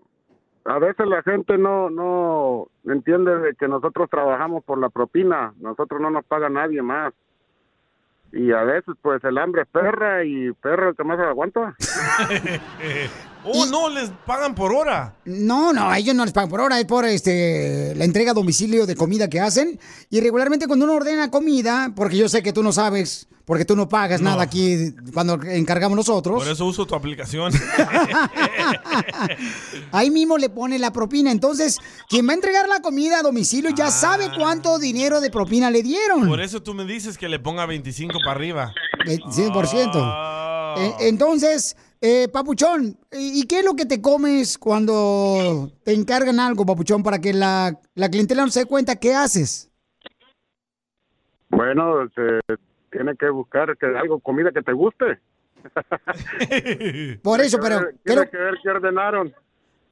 a veces la gente no no entiende de que nosotros trabajamos por la propina, nosotros no nos paga nadie más. Y a veces pues el hambre es perra y perra el que más aguanta. oh, no, les pagan por hora. No, no, a ellos no les pagan por hora, es por este la entrega a domicilio de comida que hacen. Y regularmente cuando uno ordena comida, porque yo sé que tú no sabes, porque tú no pagas No. nada aquí cuando encargamos nosotros. Por eso uso tu aplicación. Ahí mismo le pone la propina. Entonces, quien va a entregar la comida a domicilio ya sabe cuánto dinero de propina le dieron. Ah. Por eso tú me dices que le ponga 25 para arriba. Eh, 100%. Ah. Eh, entonces, eh, Papuchón, ¿y qué es lo que te comes cuando te encargan algo, Papuchón, para que la, la clientela no se dé cuenta qué haces? Bueno, se tiene que buscar que algo comida que te guste. Por eso, pero, tiene que ver qué ordenaron.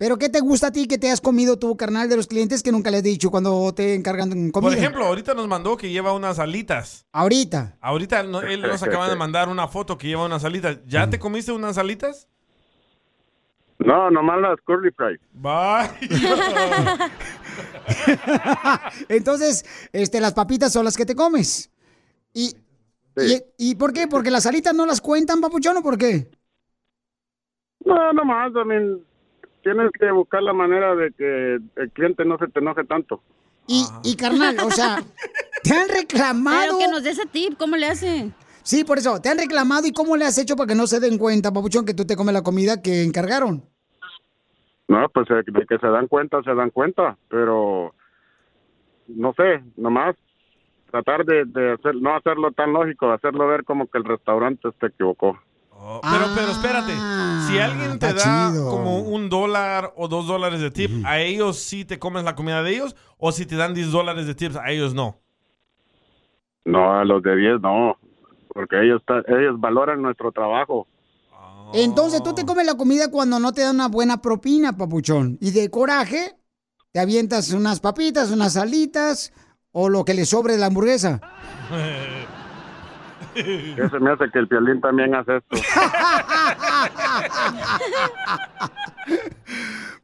Pero ¿qué te gusta a ti que te has comido tu carnal de los clientes que nunca les he dicho cuando te encargan comida? Por ejemplo, ahorita nos mandó que lleva unas alitas. Ahorita. Ahorita no- él nos acaba de mandar una foto que lleva unas alitas. ¿Ya te comiste unas alitas? No, nomás las curly fries. Entonces, este, las papitas son las que te comes. ¿Y, y, y por qué? ¿Porque las alitas no las cuentan, Papuchón, o por qué? No, nomás, I mean, tienes que buscar la manera de que el cliente no se te enoje tanto. Y, y carnal, o sea, te han reclamado. Pero que nos dé ese tip, ¿cómo le hace? Sí, por eso, te han reclamado y cómo le has hecho para que no se den cuenta, Papuchón, que tú te comes la comida que encargaron. No, pues eh, de que se dan cuenta, se dan cuenta, pero no sé, nomás tratar de, de hacer, no hacerlo tan lógico, hacerlo ver como que el restaurante se equivocó. Pero, pero espérate, si alguien te da chido. como un dólar o dos dólares de tip, ¿a ellos sí te comes la comida de ellos? ¿O si te dan 10 dólares de tips, a ellos no? No, a los de 10 no, porque ellos ellos valoran nuestro trabajo. Entonces tú te comes la comida cuando no te dan una buena propina, Papuchón. Y de coraje, te avientas unas papitas, unas alitas o lo que le sobre de la hamburguesa. Eso me hace que el piolín también hace esto.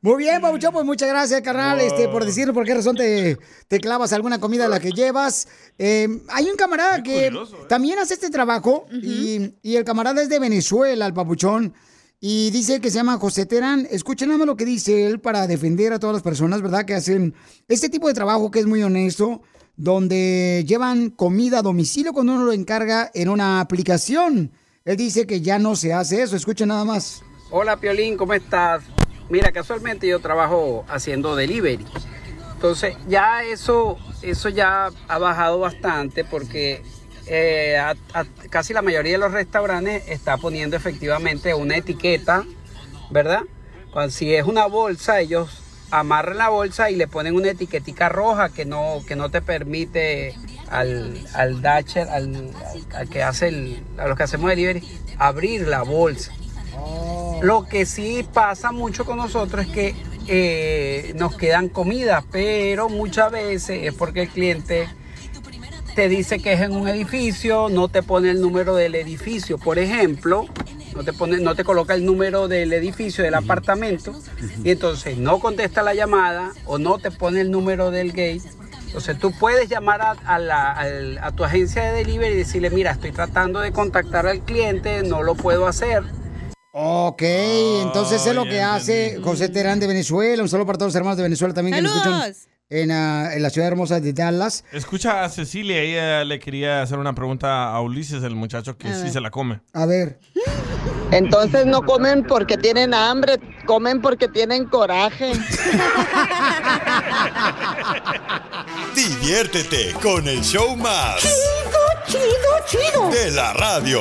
Muy bien, Papuchón, pues muchas gracias, carnal, este, por decir por qué razón te, te clavas alguna comida a la que llevas. Eh, hay un camarada que también hace este trabajo y, y el camarada es de Venezuela, el Papuchón. Y dice que se llama José Terán. Escuchen nada más lo que dice él para defender a todas las personas, ¿verdad? Que hacen este tipo de trabajo que es muy honesto, donde llevan comida a domicilio cuando uno lo encarga en una aplicación. Él dice que ya no se hace eso. Escuchen nada más. Hola Piolín, ¿cómo estás? Mira, casualmente yo trabajo haciendo delivery. Entonces ya eso, eso ya ha bajado bastante porque eh, casi la mayoría de los restaurantes está poniendo efectivamente una etiqueta, ¿verdad? Cuando, si es una bolsa, ellos amarran la bolsa y le ponen una etiquetica roja que no, que no te permite al, al Dasher, al, al- que hace el, a los que hacemos delivery, abrir la bolsa. Lo que sí pasa mucho con nosotros es que eh, nos quedan comidas, pero muchas veces es porque el cliente te dice que es en un edificio, no te pone el número del edificio, por ejemplo, no te pone, no te coloca el número del edificio, del apartamento, y entonces no contesta la llamada o no te pone el número del gate. Entonces tú puedes llamar a, a la- a tu agencia de delivery y decirle, mira, estoy tratando de contactar al cliente, no lo puedo hacer. Ok, entonces es lo que hace José Terán de Venezuela. Un saludo para todos los hermanos de Venezuela también que nos escuchan. En, ah, en la ciudad hermosa de Dallas. Escucha a Cecilia, ella le quería hacer una pregunta a Ulises, el muchacho que sí se la come. A ver. Entonces no comen porque tienen hambre, comen porque tienen coraje. Diviértete con el show más. Chido, chido, chido. De la radio.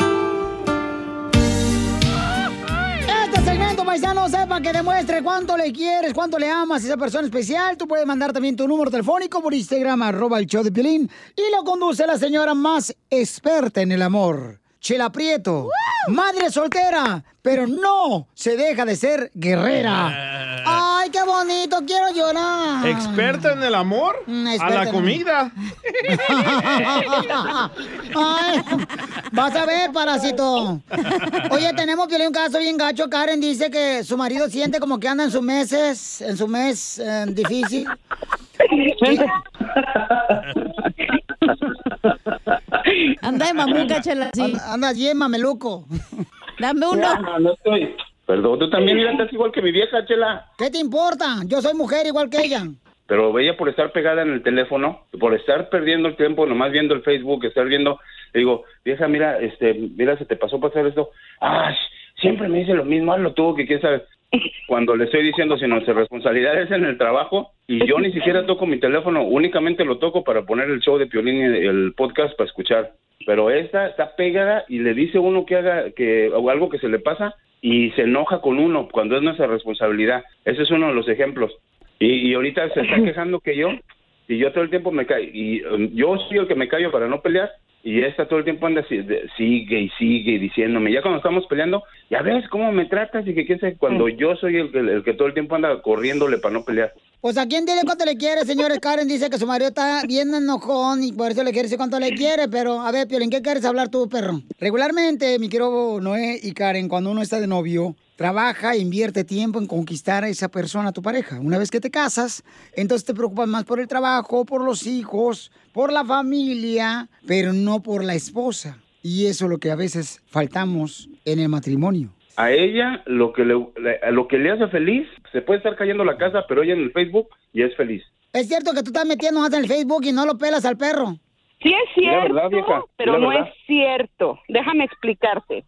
Paisano, sepa que demuestre cuánto le quieres, cuánto le amas a esa persona especial. Tú puedes mandar también tu número telefónico por Instagram, arroba el show de Piolín. Y lo conduce la señora más experta en el amor, Chela Prieto. Madre soltera, pero no se deja de ser guerrera. Ay, qué bonito, quiero llorar. ¿Experta en el amor? Mm, a la en- comida. Ay, vas a ver, parásito. Oye, tenemos Piolín, un caso bien gacho. Karen dice que su marido siente como que anda en sus meses, en su mes eh, difícil. Anda de mamuca, chela, sí. Anda bien mameluco. Dame uno. No, no estoy. Perdón, tú también mira, estás igual que mi vieja, Chela. ¿Qué te importa? Yo soy mujer igual que ella. Pero ella por estar pegada en el teléfono, por estar perdiendo el tiempo, nomás viendo el Facebook, estar viendo, le digo, vieja, mira, este, mira, se te pasó pasar esto. Ah, siempre me dice lo mismo, hazlo tú, que quién sabe. Cuando le estoy diciendo, si nuestra responsabilidad es en el trabajo, y yo ni siquiera toco mi teléfono, únicamente lo toco para poner el show de Piolín y el podcast para escuchar. Pero esta está pegada y le dice uno que haga que o algo que se le pasa y se enoja con uno cuando es nuestra responsabilidad. Ese es uno de los ejemplos. Y, y ahorita se está quejando que yo, y yo todo el tiempo me callo, y um, yo soy el que me callo para no pelear, y esta todo el tiempo anda así, de- sigue y sigue diciéndome, ya cuando estamos peleando, ya ves cómo me tratas y que quién sabe, cuando yo soy el que, el que todo el tiempo anda corriéndole para no pelear. Pues a quién dile cuánto le quiere, señores. Karen dice que su marido está bien enojón y por eso le quiere decir cuánto le quiere. Pero, a ver, Piolín, ¿qué quieres hablar tú, perro? Regularmente, mi querido Noé y Karen, cuando uno está de novio, trabaja e invierte tiempo en conquistar a esa persona, tu pareja. Una vez que te casas, entonces te preocupas más por el trabajo, por los hijos, por la familia, pero no por la esposa. Y eso es lo que a veces faltamos en el matrimonio. A ella lo que le, lo que le hace feliz, se puede estar cayendo la casa, pero ella en el Facebook ya es feliz. Es cierto que tú estás metiendo más en el Facebook y no lo pelas al perro. Sí es cierto, verdad, vieja, pero no es cierto. Déjame explicarte.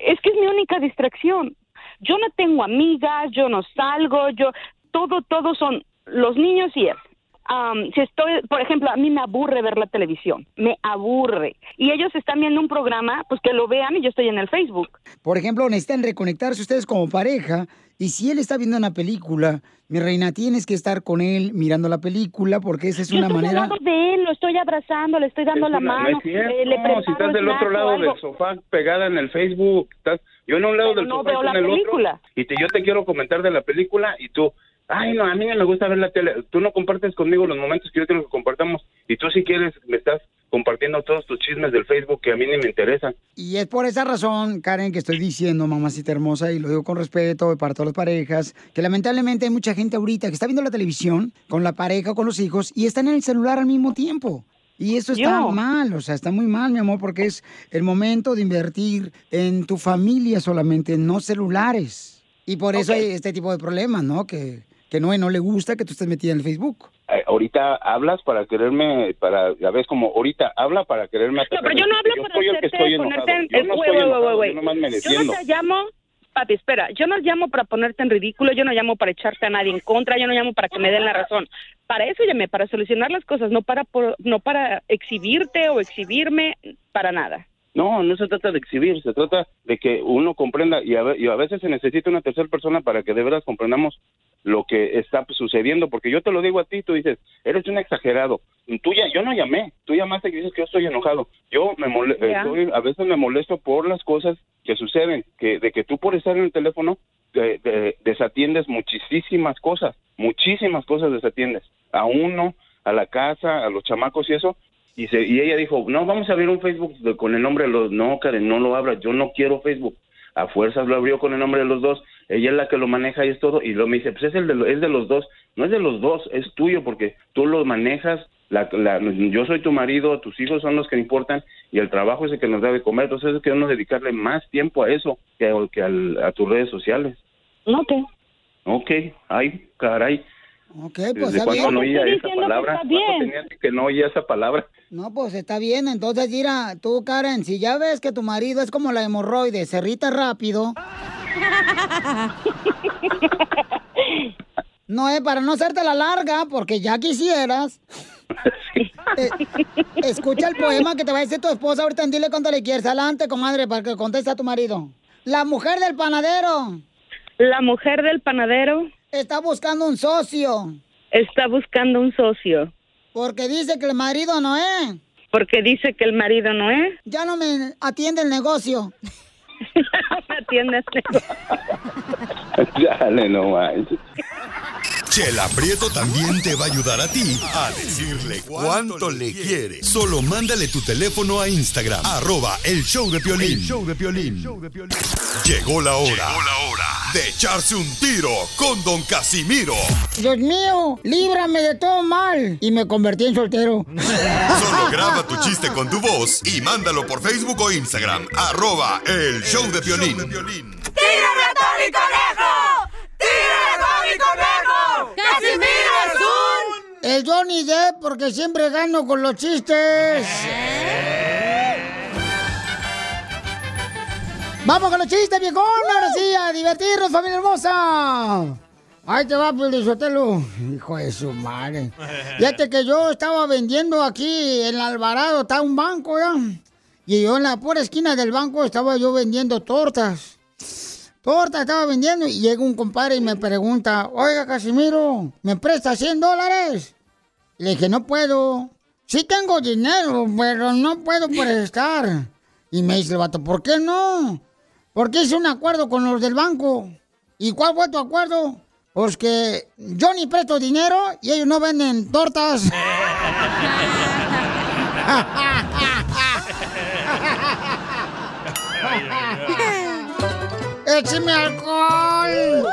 Es que es mi única distracción. Yo no tengo amigas, yo no salgo, yo todo todo son los niños y él. Am, si estoy, por ejemplo, a mí me aburre ver la televisión, me aburre. Y ellos están viendo un programa, pues que lo vean y yo estoy en el Facebook. Por ejemplo, necesitan reconectarse ustedes como pareja. Y si él está viendo una película, mi reina, tienes que estar con él mirando la película porque esa es Yo una estoy manera... al lado de él, lo estoy abrazando, le estoy dando la No, no mano, es cierto. eh, le preparo si estás del otro lado del sofá pegada en el Facebook, estás, yo en un lado Pero del no sofá y veo tú la en el película. otro, y te, yo te quiero comentar de la película y tú, Ay, no, a mí no me gusta ver la tele. Tú no compartes conmigo los momentos que yo quiero que compartamos. Y tú si quieres me estás compartiendo todos tus chismes del Facebook que a mí ni me interesan. Y es por esa razón, Karen, que estoy diciendo, mamacita hermosa, y lo digo con respeto para todas las parejas, que lamentablemente hay mucha gente ahorita que está viendo la televisión con la pareja o con los hijos y están en el celular al mismo tiempo. Y eso está Yo. mal, o sea, está muy mal, mi amor, porque es el momento de invertir en tu familia solamente, no celulares. Y por eso hay este tipo de problemas, ¿no? Que, que no, no le gusta que tú estés metida en el Facebook. Eh, ahorita hablas para quererme, para, ya ves, como ahorita habla para quererme No, atacar. pero yo no hablo yo para soy el que hacerte estoy enojado. en... Yo no güey, estoy enojado, yo no te llamo... Papi, espera, yo no llamo para ponerte en ridículo, yo no llamo para echarte a nadie en contra, yo no llamo para que me den la razón. Para eso llamé, para solucionar las cosas, no para por- no para exhibirte o exhibirme, para nada. No, no se trata de exhibir, se trata de que uno comprenda y a, ve- y a veces se necesita una tercera persona para que de veras comprendamos lo que está sucediendo, porque yo te lo digo a ti, tú dices, eres un exagerado. Tú ya, yo no llamé, tú llamaste y dices que yo estoy enojado. Yo me mole- estoy- a veces me molesto por las cosas que suceden, que de que tú por estar en el teléfono eh, desatiendes muchísimas cosas, muchísimas cosas desatiendes. A uno, a la casa, a los chamacos y eso, y, se, y ella dijo, no, vamos a abrir un Facebook de- con el nombre de los... No, Karen, no lo abras, yo no quiero Facebook. A fuerzas lo abrió con el nombre de los dos. Ella es la que lo maneja y es todo. Y luego me dice, pues es, el de, es de los dos. No es de los dos, es tuyo porque tú lo manejas. La, la- yo soy tu marido, tus hijos son los que importan y el trabajo es el que nos da de comer. Entonces es que uno dedicarle más tiempo a eso que, a- que al- a tus redes sociales. Ok. Ok, ay, caray. Ok, pues ¿Desde está bien. no oía esa que palabra? está ¿Cuánto bien. tenía que no oía esa palabra? No, pues está bien. Entonces, mira, tú, Karen, si ya ves que tu marido es como la hemorroide, se irrita rápido. No es para no hacerte la larga, porque ya quisieras. Eh, escucha el poema que te va a decir tu esposa ahorita. Dile cuánto le quieres. Adelante, comadre, para que conteste a tu marido. La mujer del panadero. La mujer del panadero. Está buscando un socio. Está buscando un socio. Porque dice que el marido no es. Porque dice que el marido no es. Ya no me atiende el negocio. me atiende el negocio. Dale, no manches. Chela Prieto también te va a ayudar a ti a decirle cuánto le quiere. Solo mándale tu teléfono a Instagram, arroba el show de Piolín. show de Piolín. Llegó la hora, de echarse un tiro con Don Casimiro. Dios mío, líbrame de todo mal. Y me convertí en soltero. Solo graba tu chiste con tu voz y mándalo por Facebook o Instagram, arroba el show de Piolín. ¡Tírame a Tony Conejo! ¡Tírame a Tony Conejo! ¡Casimiro es un... El Johnny Depp, porque siempre gano con los chistes. Vamos con los chistes, viejón. Ahora sí, a divertirnos, familia hermosa. Ahí te va, Pelizotelo. Hijo de su madre. Fíjate que yo estaba vendiendo aquí en el Alvarado, está un banco, ¿ya? Y yo en la pura esquina del banco estaba yo vendiendo tortas. Tortas estaba vendiendo y llega un compadre y me pregunta, oiga, Casimiro, ¿me presta 100 dólares? Le dije, no puedo. Sí tengo dinero, pero no puedo prestar. Y me dice el vato, ¿por qué no? Porque hice un acuerdo con los del banco. ¿Y cuál fue tu acuerdo? Pues que yo ni presto dinero y ellos no venden tortas. ¡Écheme alcohol!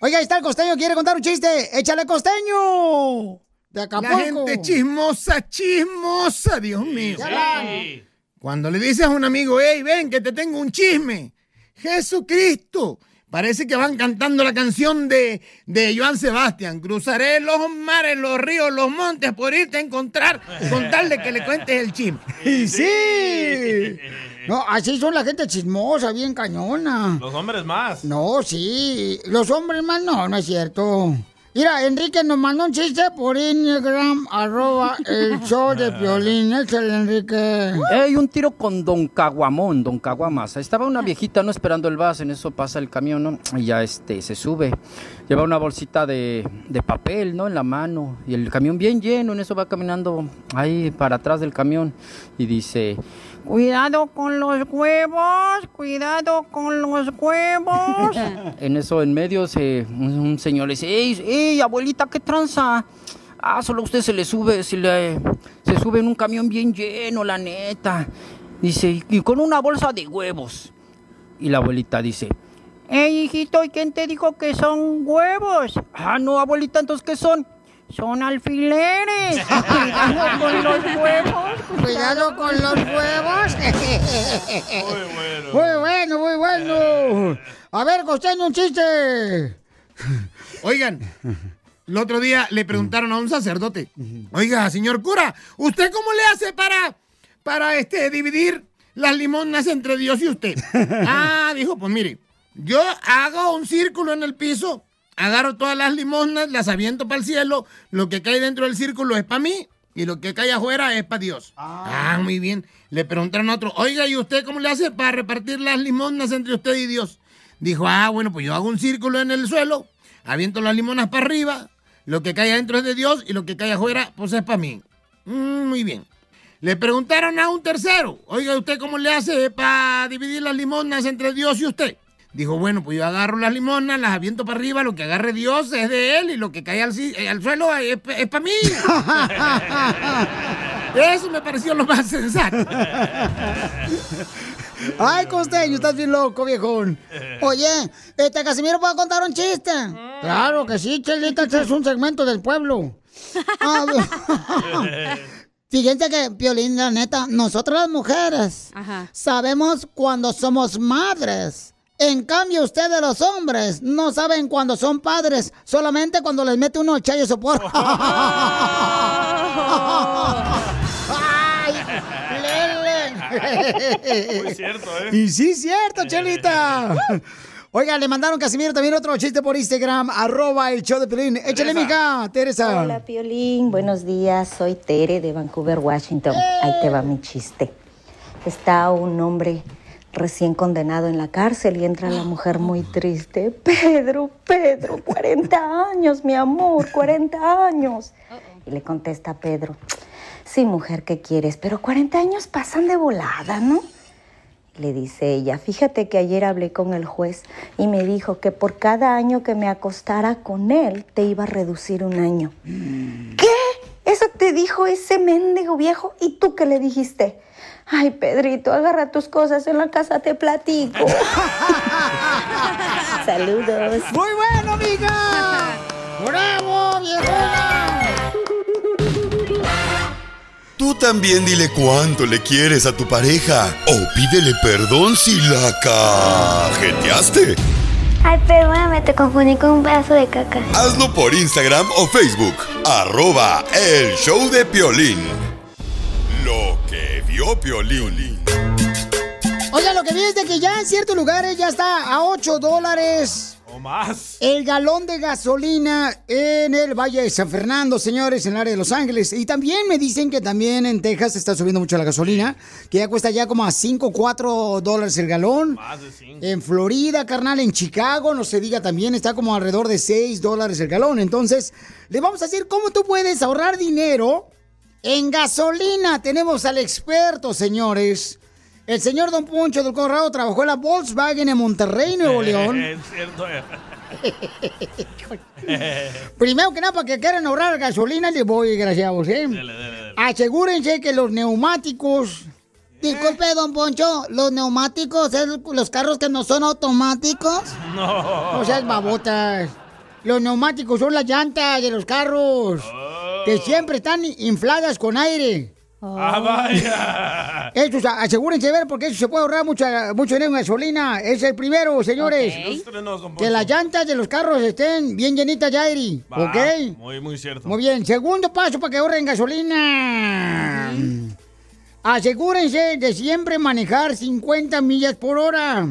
Oiga, ahí está el costeño, quiere contar un chiste. ¡Échale costeño! De La Acapulco. gente chismosa, chismosa, Dios mío. Van. Cuando le dices a un amigo, hey, ven que te tengo un chisme. Jesucristo. Parece que van cantando la canción de, de Joan Sebastián. Cruzaré los mares, los ríos, los montes por irte a encontrar con tal de que le cuentes el chisme. Y sí. No, así son la gente chismosa, bien cañona. Los hombres más. No, sí. Los hombres más no, no es cierto. Mira, Enrique nos mandó un chiste por Instagram, arroba el show de violín. Échale, Enrique. Hay un tiro con Don Caguamón, Don Caguamas. Estaba una viejita, ¿no? Esperando el bus, en eso pasa el camión, ¿no? Y ya este, se sube. Lleva una bolsita de, de papel, ¿no? En la mano. Y el camión bien lleno, en eso va caminando ahí para atrás del camión. Y dice, Cuidado con los huevos, cuidado con los huevos. en eso, en medio, se, un, señor le dice, ¡Ey, ey, abuelita, qué tranza! Ah, solo a usted se le sube, se le se sube en un camión bien lleno, la neta. Dice, y con una bolsa de huevos. Y la abuelita dice, ¡Ey, hijito, ¿y quién te dijo que son huevos? Ah, no, abuelita, entonces, ¿qué son? Son alfileres. Cuidado con los huevos. Cuidado con los huevos. Muy bueno, muy bueno. A ver, costeño, un chiste. Oigan, el otro día le preguntaron a un sacerdote, oiga, señor cura, ¿usted cómo le hace para, para este, dividir las limonas entre Dios y usted? ah, dijo, pues mire, yo hago un círculo en el piso, agarro todas las limonas, las aviento para el cielo, lo que cae dentro del círculo es para mí y lo que cae afuera es para Dios. Ah. muy bien. Le preguntaron a otro, oiga, ¿y usted cómo le hace para repartir las limonas entre usted y Dios? Dijo, ah, bueno, pues yo hago un círculo en el suelo, aviento las limonas para arriba, lo que cae adentro es de Dios y lo que cae afuera, pues es para mí. Mm, muy bien. Le preguntaron a un tercero, oiga, ¿usted cómo le hace para dividir las limonas entre Dios y usted? Dijo, bueno, pues yo agarro las limonas, las aviento para arriba, lo que agarre Dios es de él y lo que cae al, eh, al suelo es, para mí. Eso me pareció lo más sensato. Ay, costeño, estás bien loco, viejón. Oye, este Casimiro, ¿puedo contar un chiste? Claro que sí, Chelita, este es un segmento del pueblo. Ah, Fíjense que, Piolín, la neta, nosotras las mujeres sabemos cuando somos madres. En cambio, ustedes los hombres no saben cuando son padres, solamente cuando les mete uno chayo sopor. ¡Ay, Lele! Muy cierto, ¿eh? Y sí, cierto, Chelita. Oiga, le mandaron Casimiro también otro chiste por Instagram, arroba el show de Pelín. Échale, mija, Teresa. Hola, Piolín. Buenos días. Soy Tere de Vancouver, Washington. Ahí te va mi chiste. Está un hombre recién condenado en la cárcel y entra la mujer muy triste. Pedro, Pedro, 40 años, mi amor, 40 años. Y le contesta Pedro, sí, mujer, ¿qué quieres? Pero 40 años pasan de volada, ¿no? Le dice ella, fíjate que ayer hablé con el juez y me dijo que por cada año que me acostara con él te iba a reducir un año. ¿Qué? ¿Eso te dijo ese mendigo viejo? ¿Y tú qué le dijiste? Ay, Pedrito, agarra tus cosas en la casa, te platico. Saludos. Muy bueno, amiga. ¡Bravo, viejona! Tú también dile cuánto le quieres a tu pareja o pídele perdón si la cajeteaste. Ay, perdóname, te confundí con un pedazo de caca. Hazlo por Instagram o Facebook. Arroba el show de Piolín. Lo que vio Piolín. Oiga, lo que vi es de que ya en ciertos lugares ya está a 8 dólares Más. el galón de gasolina en el Valle de San Fernando, señores, en el área de Los Ángeles. Y también me dicen que también en Texas está subiendo mucho la gasolina, que ya cuesta ya como a 5, 4 dólares el galón. Más de cinco. En Florida, carnal, en Chicago, no se diga también, está como alrededor de 6 dólares el galón. Entonces, le vamos a decir cómo tú puedes ahorrar dinero en gasolina. Tenemos al experto, señores. El señor Don Poncho del Corrado trabajó en la Volkswagen en Monterrey, Nuevo León. Es cierto. Primero que nada, para que quieran ahorrar gasolina, les voy, desgraciados, ¿eh? Asegúrense que los neumáticos... Disculpe, don Poncho, ¿los neumáticos es los carros que no son automáticos? No. No seas babotas. Los neumáticos son las llantas de los carros. Que siempre están infladas con aire. Ah, vaya. Estos, a- asegúrense de ver porque eso se puede ahorrar mucha, mucho dinero en gasolina. Es el primero, señores. Que las llantas de los carros estén bien llenitas de aire. Va, ¿Ok? Muy, muy cierto. Muy bien. Segundo paso para que ahorren gasolina. Asegúrense de siempre manejar 50 millas por hora.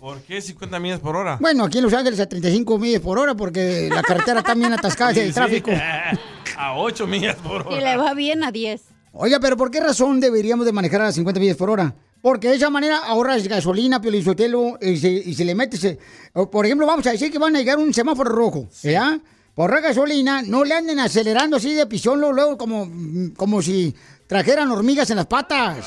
¿Por qué 50 millas por hora? Bueno, aquí en Los Ángeles a 35 millas por hora porque la carretera está bien atascada Sí, sí. tráfico. A 8 millas por hora. Y le va bien a 10. Oiga, pero ¿por qué razón deberíamos de manejar a las 50 millas por hora? Porque de esa manera ahorras gasolina, piolizotelo, y se, y se le metes... o, Por ejemplo, vamos a decir que van a llegar a un semáforo rojo, ¿ya? Por gasolina, no le anden acelerando así de pisón luego, luego como, como si trajeran hormigas en las patas.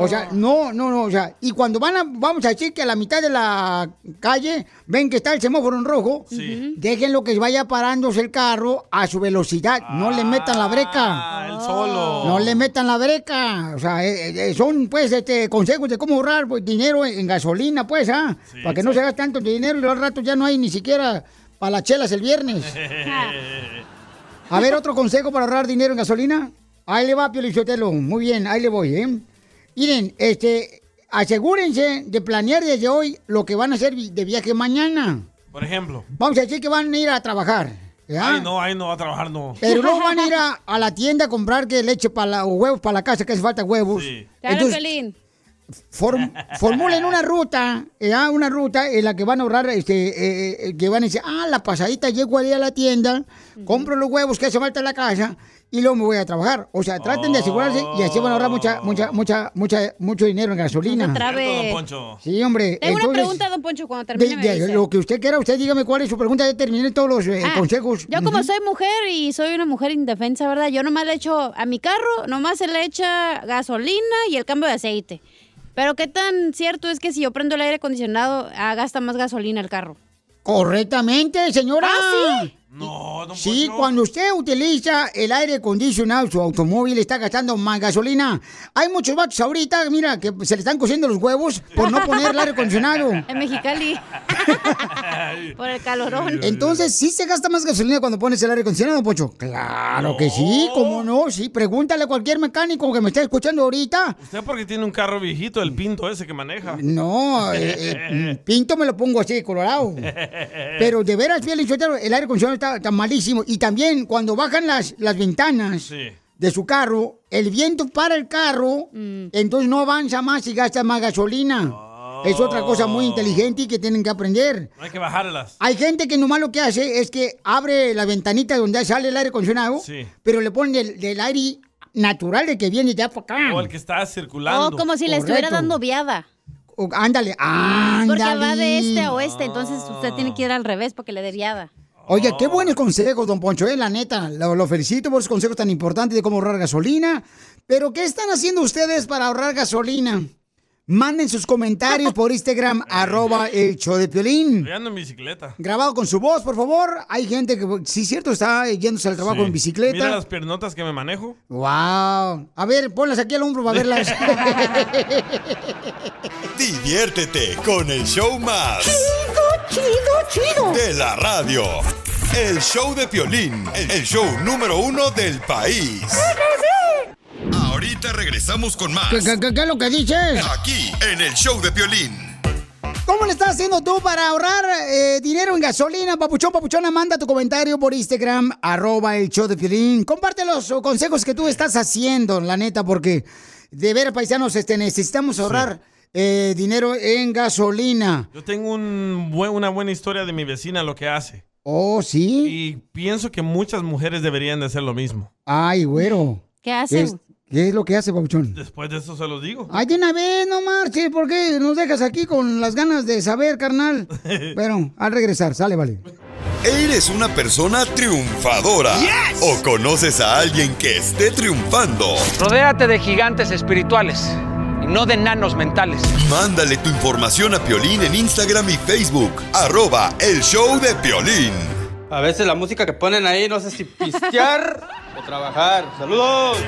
O sea, no, no, no, o sea, y cuando van a, vamos a decir que a la mitad de la calle ven que está el semáforo en rojo, Sí. déjenlo que vaya parándose el carro a su velocidad, no le metan la breca. Ah, el solo. No le metan la breca. O sea, eh, eh, son pues este consejos de cómo ahorrar pues, dinero en, en gasolina, pues, ¿ah? para que no se haga tanto dinero y al rato ya no hay ni siquiera para las chelas el viernes. A ver, otro consejo para ahorrar dinero en gasolina. Ahí le va, Piolichotelo. Muy bien, ahí le voy, ¿eh? Miren, este, asegúrense de planear desde hoy lo que van a hacer de viaje mañana. Por ejemplo. Vamos a decir que van a ir a trabajar. ¿ya? Ay, no, ay, no va a trabajar, no. Pero luego van a ir a, a la tienda a comprar que leche para la, o huevos para la casa, que hace falta huevos. Claro, Entonces, Pelín. form- formulen una ruta, ¿ya? una ruta en la que van a ahorrar, este, eh, eh, que van a decir, ah, la pasadita llego ahí a la tienda, compro los huevos que hace falta en la casa y luego me voy a trabajar. O sea, traten de asegurarse y así van a ahorrar mucha, mucha, mucha, mucha, mucho dinero en gasolina. No don Poncho. Sí, hombre. Tengo una pregunta, don Poncho, cuando de- termine me de- dice. lo que usted quiera, usted dígame cuál es su pregunta, ya terminé todos los eh, Ah, consejos. Yo como soy mujer y soy una mujer indefensa, ¿verdad? Yo nomás le echo a mi carro, nomás se le echa gasolina y el cambio de aceite. Pero qué tan cierto es que si yo prendo el aire acondicionado, ah, gasta más gasolina el carro. Correctamente, señora. ¿Ah, sí? No, don Sí, cuando usted utiliza el aire acondicionado, su automóvil está gastando más gasolina. Hay muchos vatos ahorita, mira, que se le están cociendo los huevos por no poner el aire acondicionado. En Mexicali. Por el calorón. Entonces, ¿sí se gasta más gasolina cuando pones el aire acondicionado, Pocho? Claro que sí, ¿cómo no? Sí, pregúntale a cualquier mecánico que me esté escuchando ahorita. Usted porque tiene un carro viejito, el pinto ese que maneja. No, eh, eh, pinto me lo pongo así, colorado. Pero de veras, fiel el aire acondicionado está, está malísimo. Y también cuando bajan las, las ventanas Sí. de su carro, el viento para el carro, entonces no avanza más y gasta más gasolina. Es otra cosa muy inteligente y que tienen que aprender. No hay que bajarlas. Hay gente que nomás lo que hace es que abre la ventanita donde sale el aire acondicionado, Sí. pero le ponen del, del aire natural de que viene ya para acá. O el que está circulando. O como si le estuviera dando viada. O- ándale, ándale. Porque va de este a oeste, entonces usted tiene que ir al revés para que le dé viada. Oye, qué buenos consejos, don Poncho, eh, la neta. Lo, lo felicito por esos consejos tan importantes de cómo ahorrar gasolina. Pero, ¿qué están haciendo ustedes para ahorrar gasolina? Manden sus comentarios por Instagram, arroba el show de Piolín. Ando en bicicleta. Grabado con su voz, por favor. Hay gente que, sí, cierto, está yéndose al trabajo Sí. en bicicleta. Mira las piernotas que me manejo. Wow. A ver, ponlas aquí al hombro para verlas. Diviértete con el show más. Chido, chido. De la radio. El show de Piolín. El show número uno del país. Ahorita regresamos con más. ¿Qué, qué- qué- qué es lo que dices? Aquí, en el show de Piolín. ¿Cómo le estás haciendo tú para ahorrar eh, dinero en gasolina, papuchón, papuchona? Manda tu comentario por Instagram, arroba el show de Piolín. Comparte los consejos que tú estás haciendo, la neta, porque de veras, paisanos, este, necesitamos ahorrar eh, dinero en gasolina. Yo tengo un buen- una buena historia de mi vecina, lo que hace. Oh, ¿sí? Y pienso que muchas mujeres deberían de hacer lo mismo. Ay, güero. ¿Qué hace? es, ¿Qué es lo que hace, papuchón? Después de eso se los digo. Ay, de una vez, no marches, ¿por qué nos dejas aquí con las ganas de saber, carnal? Bueno, al regresar, sale, vale. ¿Eres una persona triunfadora? ¿O conoces a alguien que esté triunfando? Rodéate de gigantes espirituales y no de enanos mentales. Mándale tu información a Piolín en Instagram y Facebook. Arroba el show de Piolín. A veces la música que ponen ahí, no sé si pistear o trabajar. ¡Saludos!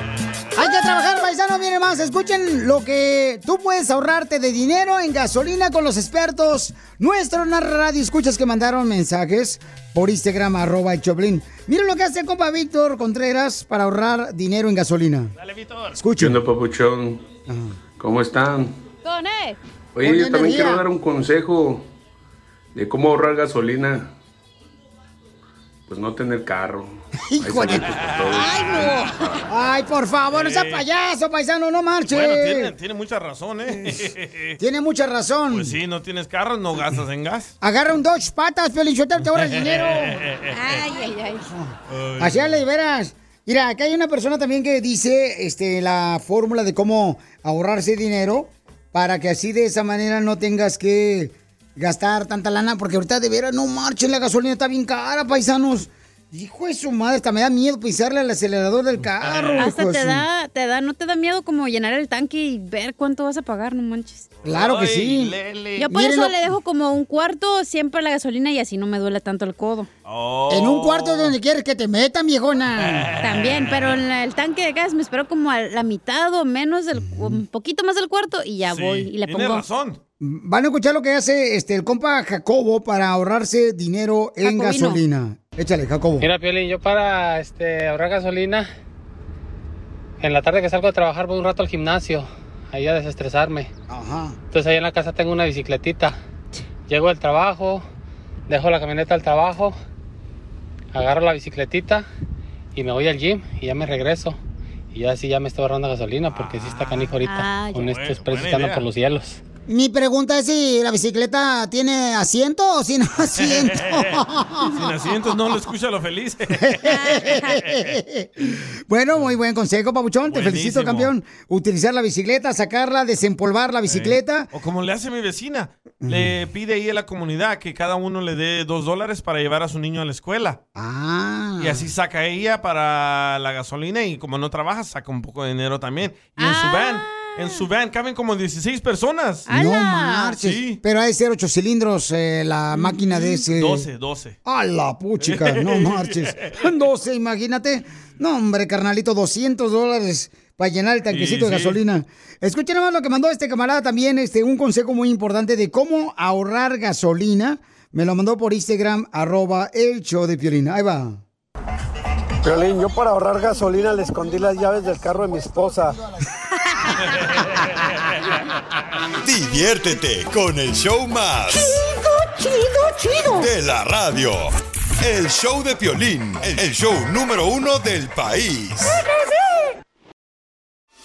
Hay que trabajar, paisano, viene más. Escuchen lo que tú puedes ahorrarte de dinero en gasolina con los expertos. Nuestro radio escuchas que mandaron mensajes por Instagram, arroba el Choplin. Miren lo que hace el compa Víctor Contreras para ahorrar dinero en gasolina. Dale, Víctor. ¿Qué Escuchen. papuchón? ¿Cómo están? Con él. Oye, Con yo también energía. quiero dar un consejo de cómo ahorrar gasolina. Pues no tener carro. Todo. Ay, no. Ay, por favor, no sea payaso, paisano, no marche. Bueno, tiene, tiene mucha razón, ¿eh? Tiene mucha razón. Pues sí, no tienes carro, no gastas en gas. Agarra un Dodge patas, Pelichotel, te ahorra el dinero. Ay, ay, ay. Así es, de veras. Mira, acá hay una persona también que dice este, la fórmula de cómo ahorrarse dinero para que así de esa manera no tengas que gastar tanta lana, porque ahorita de veras no marchen, la gasolina está bien cara, paisanos. Hijo de su madre, hasta me da miedo pisarle al acelerador del carro. Hasta hijo de te da, te da, no te da miedo como llenar el tanque y ver cuánto vas a pagar, no manches. Claro que sí. Yo por Miren eso lo- le dejo como un cuarto siempre la gasolina y así no me duele tanto el codo. En un cuarto donde quieres que te metan, viejona. También, pero en la- el tanque de gas me espero como a la mitad o menos del, un poquito más del cuarto y ya voy y le pongo. Van a escuchar lo que hace este el compa Jacobo para ahorrarse dinero en Jacobino. gasolina. Échale, Jacobo. Mira, Piolín, yo para este, ahorrar gasolina, en la tarde que salgo a trabajar voy un rato al gimnasio, ahí a desestresarme. Ajá. Entonces ahí en la casa tengo una bicicletita. Llego del trabajo, dejo la camioneta al trabajo, agarro la bicicletita y me voy al gym y ya me regreso. Y ya así ya me estoy ahorrando gasolina porque sí está canijo ahorita Ah, con estos precios que andan por los cielos. Mi pregunta es si la bicicleta tiene asiento o sin asiento. Sin asientos no lo escucha lo feliz. bueno, muy buen consejo, Pabuchón. Te felicito, Buenísimo. campeón. Utilizar la bicicleta, sacarla, desempolvar la bicicleta. O como le hace mi vecina, le pide ahí a la comunidad que cada uno le dé dos dólares para llevar a su niño a la escuela. Ah. Y así saca ella para la gasolina y como no trabaja, saca un poco de dinero también. Y en su van, en su van caben como 16 personas. No marches. Sí. Pero ha de ser ocho cilindros eh, la máquina de ese. 12, 12. A la puchica, no marches. 12, imagínate. No, hombre, carnalito, 200 dólares para llenar el tanquecito Sí, de sí. gasolina. Escuchen nomás lo que mandó este camarada también, este, un consejo muy importante de cómo ahorrar gasolina. Me lo mandó por Instagram, arroba el show de Piolina. Ahí va. Violín, yo para ahorrar gasolina le escondí las llaves del carro de mi esposa. Diviértete con el show más. Chido, chido, chido. De la radio. El show de Piolín, el show número uno del país.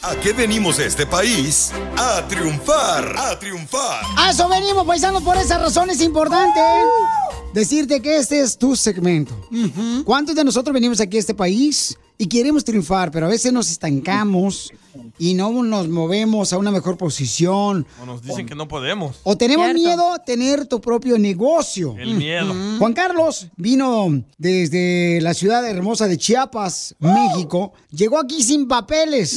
¿A qué venimos a este país? A triunfar, a triunfar. A eso venimos, paisanos, por esa razón es importante decirte que este es tu segmento. ¿Cuántos de nosotros venimos aquí a este país y queremos triunfar, pero a veces nos estancamos y no nos movemos a una mejor posición? O nos dicen que no podemos. O tenemos miedo a tener tu propio negocio. El miedo. Juan Carlos vino desde la ciudad hermosa de Chiapas, México. Llegó aquí sin papeles,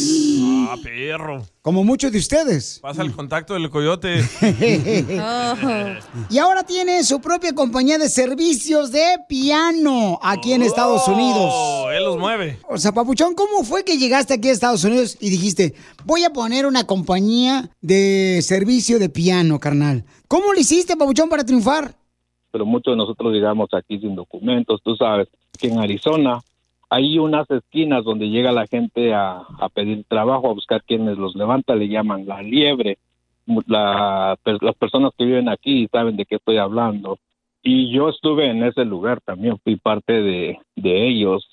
Ah, perro. Como muchos de ustedes. Pasa el contacto del coyote. Y ahora tiene su propia compañía de servicios de piano aquí en Estados Unidos. Oh, él los mueve. O sea, Papuchón, ¿cómo fue que llegaste aquí a Estados Unidos y dijiste, voy a poner una compañía de servicio de piano, carnal? ¿Cómo lo hiciste, Papuchón, para triunfar? pero muchos de nosotros llegamos aquí sin documentos. Tú sabes que en Arizona hay unas esquinas donde llega la gente a, a pedir trabajo, a buscar quienes los levanta, le llaman la liebre. La, las personas que viven aquí saben de qué estoy hablando. Y yo estuve en ese lugar también, fui parte de, de ellos,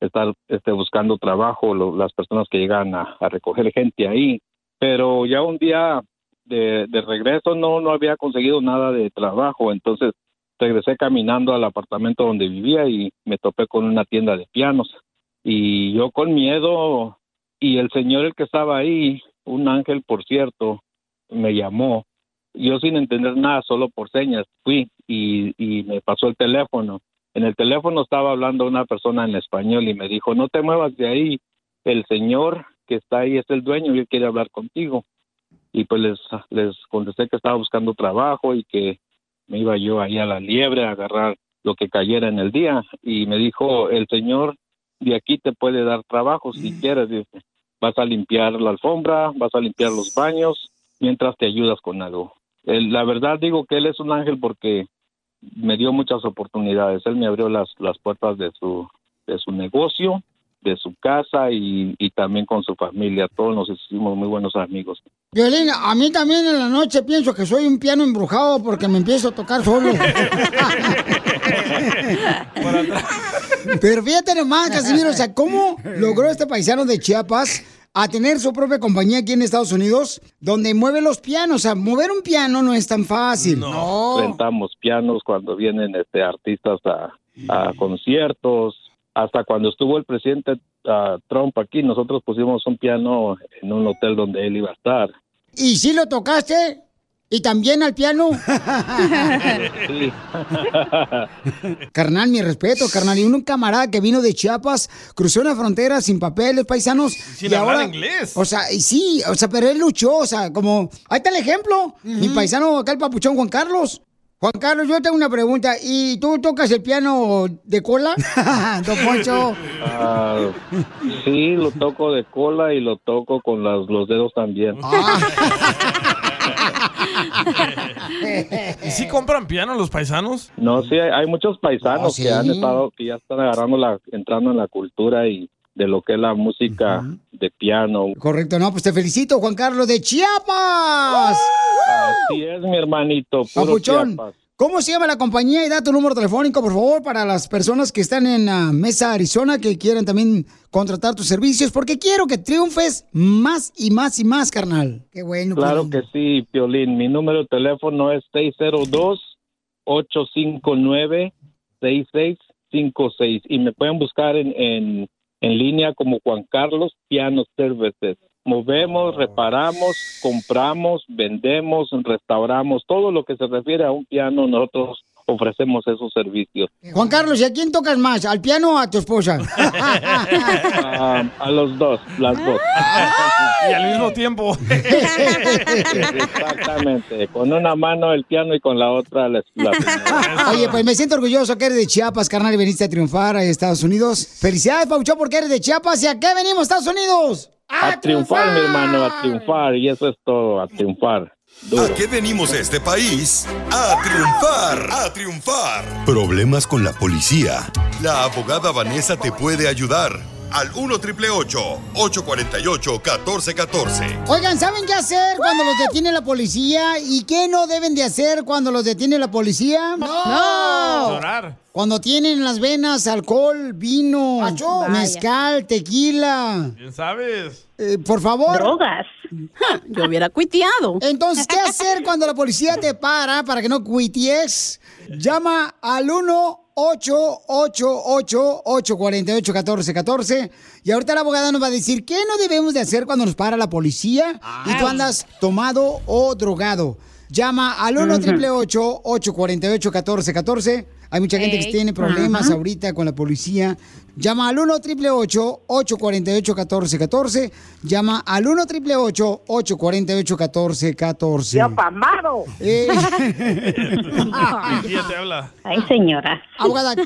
estar este, buscando trabajo, lo- las personas que llegan a, a recoger gente ahí. Pero ya un día de, de regreso no, no había conseguido nada de trabajo, entonces regresé caminando al apartamento donde vivía y me topé con una tienda de pianos. Y yo con miedo, y el señor el que estaba ahí, un ángel por cierto, me llamó. Yo sin entender nada, solo por señas, fui y, me pasó el teléfono. En el teléfono estaba hablando una persona en español y me dijo, no te muevas de ahí, el señor que está ahí es el dueño y él quiere hablar contigo. Y pues les, les contesté que estaba buscando trabajo y que me iba yo ahí a la liebre a agarrar lo que cayera en el día y me dijo el señor de aquí te puede dar trabajo si quieres dice. Vas a limpiar la alfombra vas a limpiar los baños mientras te ayudas con algo Él- la verdad digo que él es un ángel porque me dio muchas oportunidades. Él me abrió las las puertas de su de su negocio de su casa y, y también con su familia todos nos hicimos muy buenos amigos Violín, a mí también en la noche pienso que soy un piano embrujado porque me empiezo a tocar solo. Pero fíjate nomás, Casimiro, o sea, ¿cómo logró este paisano de Chiapas a tener su propia compañía aquí en Estados Unidos donde mueve los pianos? O sea, mover un piano no es tan fácil. No. rentamos pianos cuando vienen este artistas a, a conciertos hasta cuando estuvo el presidente ah, Trump aquí nosotros pusimos un piano en un hotel donde él iba a estar ¿Y si lo tocaste? ¿Y también al piano? Sí. Carnal, mi respeto, carnal. Y un camarada que vino de Chiapas, cruzó una frontera sin papeles, paisanos. Sin y hablar ahora, inglés. O sea, y sí, o sea, pero él luchó, o sea, como... Ahí está el ejemplo. Mi paisano acá, el papuchón Juan Carlos. Juan Carlos, yo tengo una pregunta. ¿Y tú tocas el piano de cola? Don Poncho. Ah, sí, lo toco de cola y lo toco con las- los dedos también. ¿Y si compran piano los paisanos? No, sí, hay, hay muchos paisanos Oh, ¿sí? que han estado, que ya están agarrando la, entrando en la cultura y de lo que es la música de piano. Correcto, no, pues te felicito, Juan Carlos de Chiapas. Así es, mi hermanito, puro Papuchón, Chiapas. ¿cómo se llama la compañía? Y da tu número telefónico, por favor, para las personas que están en ah, Mesa, Arizona, que quieran también contratar tus servicios, porque quiero que triunfes más y más y más, carnal. Qué bueno. Claro que sí, Piolín. Mi número de teléfono es 602-859-6656 y me pueden buscar en, en, en línea como Juan Carlos Piano Services. Movemos, reparamos, compramos, vendemos, restauramos, todo lo que se refiere a un piano, nosotros ofrecemos esos servicios. Juan Carlos, ¿y a quién tocas más? ¿Al piano o a tu esposa? Ah, a los dos, las dos. Y al mismo tiempo. Exactamente, con una mano el piano y con la otra la, la Oye, pues me siento orgulloso que eres de Chiapas, carnal, y veniste a triunfar a Estados Unidos. Felicidades, Pauchón, porque eres de Chiapas. ¿Y a qué venimos, Estados Unidos? A triunfar, mi hermano, a triunfar. Y eso es todo, a triunfar. ¿A qué venimos a este país? A triunfar, a triunfar. Problemas con la policía. La abogada Vanessa te puede ayudar. Al 1 triple 848 1414. Oigan, ¿saben qué hacer cuando los detiene la policía y qué no deben de hacer cuando los detiene la policía? No. Llorar. Cuando tienen en las venas alcohol, vino, mezcal, tequila. ¿Quién sabes? Eh, por favor. Drogas. Yo hubiera cuiteado. Entonces, ¿qué hacer cuando la policía te para para que no cuities? Llama al 1-888-848-1414 y ahorita la abogada nos va a decir qué no debemos de hacer cuando nos para la policía y tú andas tomado o drogado. Llama al 1 888 848 1414 Hay mucha gente que tiene problemas Ajá. ahorita con la policía. Llama al 1 888 848 1414 Llama al 1 888 848 1414 Yo pamado. Eh. ¿Quién te habla? Ay, señora. Abogada, ¿qué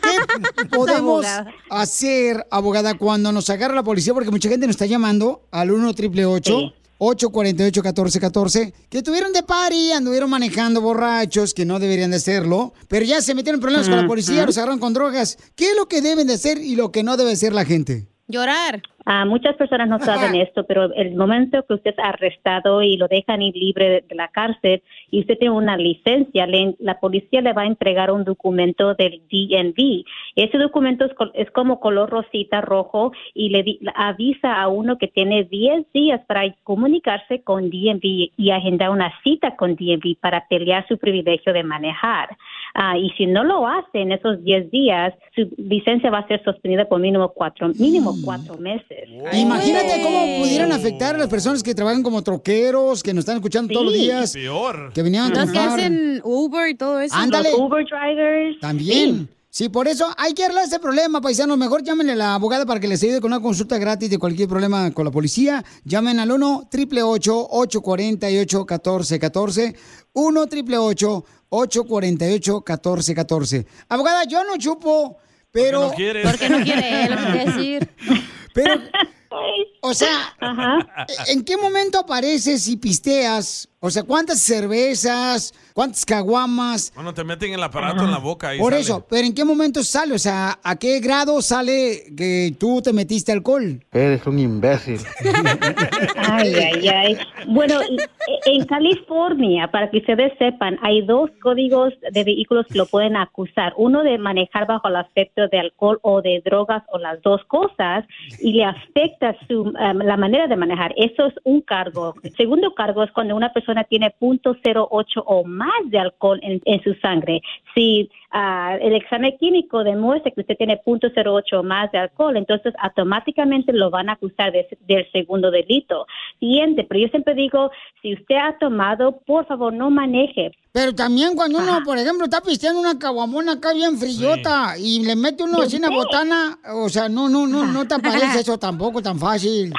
podemos Abogada. hacer, abogada, cuando nos agarra la policía? Porque mucha gente nos está llamando al 1 888 848 1414 que tuvieron de party, anduvieron manejando borrachos, que no deberían de hacerlo, pero ya se metieron en problemas con la policía, los agarraron con drogas. ¿Qué es lo que deben de hacer y lo que no debe hacer la gente? Llorar. Ah, muchas personas no saben esto, pero el momento que usted es arrestado y lo dejan ir libre de, la cárcel y usted tiene una licencia, le- la policía le va a entregar un documento del DNV. Ese documento es, es como color rosita rojo y le, di- le avisa a uno que tiene 10 días para comunicarse con DNV y agendar una cita con DNV para pelear su privilegio de manejar. Ah, y si no lo hace en esos 10 días, su licencia va a ser suspendida por mínimo cuatro, mínimo cuatro meses. Imagínate cómo pudieran afectar a las personas que trabajan como troqueros, que nos están escuchando todos los días. Peor. Que venían a Los que hacen Uber y todo eso. Ándale. Los Uber drivers. También. Sí, por eso hay que arreglar ese problema, paisanos. Mejor llámenle a la abogada para que les ayude con una consulta gratis de cualquier problema con la policía. Llamen al 1 888 848 1414 1 888 848 1414 Abogada, yo no chupo, pero... no quieres. Porque no quiere él, decir. Pero, o sea, ¿en qué momento apareces y pisteas? O sea, ¿cuántas cervezas? ¿Cuántas caguamas? Bueno, te meten el aparato en la boca y Por sale. eso, pero ¿en qué momento sale? O sea, ¿a qué grado sale que tú te metiste alcohol? Eres un imbécil. Ay, ay, ay. Bueno, y- en California, para que ustedes sepan, hay dos códigos de vehículos que lo pueden acusar. Uno de manejar bajo el efecto de alcohol o de drogas o las dos cosas y le afecta su, um, la manera de manejar. Eso es un cargo. El segundo cargo es cuando una persona persona tiene .08 o más de alcohol en, en su sangre. Si ah, el examen químico demuestra que usted tiene .08 o más de alcohol, entonces automáticamente lo van a acusar de- del segundo delito. Siguiente, pero yo siempre digo, si usted ha tomado, por favor, no maneje. Pero también cuando uno, por ejemplo, está pisteando una caguamona acá bien frillota y le mete uno así una botana, o sea, no, no, no, no te aparece eso tampoco tan fácil.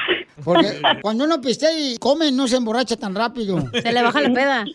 Porque cuando uno pistea y come, no se emborracha tan rápido. Pero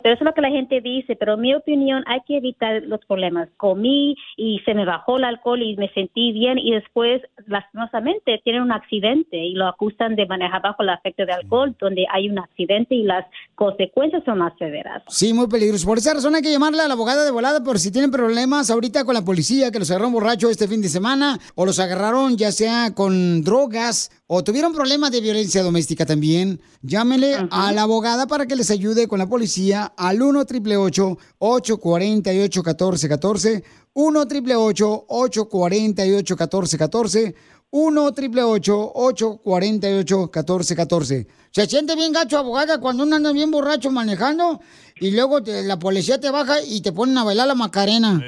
eso es lo que la gente dice, pero en mi opinión hay que evitar los problemas. Comí y se me bajó el alcohol y me sentí bien y después lastimosamente tienen un accidente y lo acusan de manejar bajo el efecto de alcohol donde hay un accidente y las consecuencias son más severas. Sí, muy peligroso. Por esa razón hay que llamarle a la abogada de volada por si tienen problemas ahorita con la policía, que los agarraron borrachos este fin de semana, o los agarraron ya sea con drogas, o tuvieron problemas de violencia doméstica también. Llámenle a la abogada para que les ayude con la policía al 1 888 848 1414 1 888 848 1414 1 888 848 1414 Se siente bien gacho, abogada, cuando uno anda bien borracho manejando y luego te- la policía te baja y te ponen a bailar la macarena.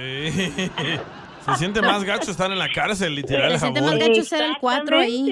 Se siente más gacho estar en la cárcel, literal. Se siente más gacho ser el cuatro ahí.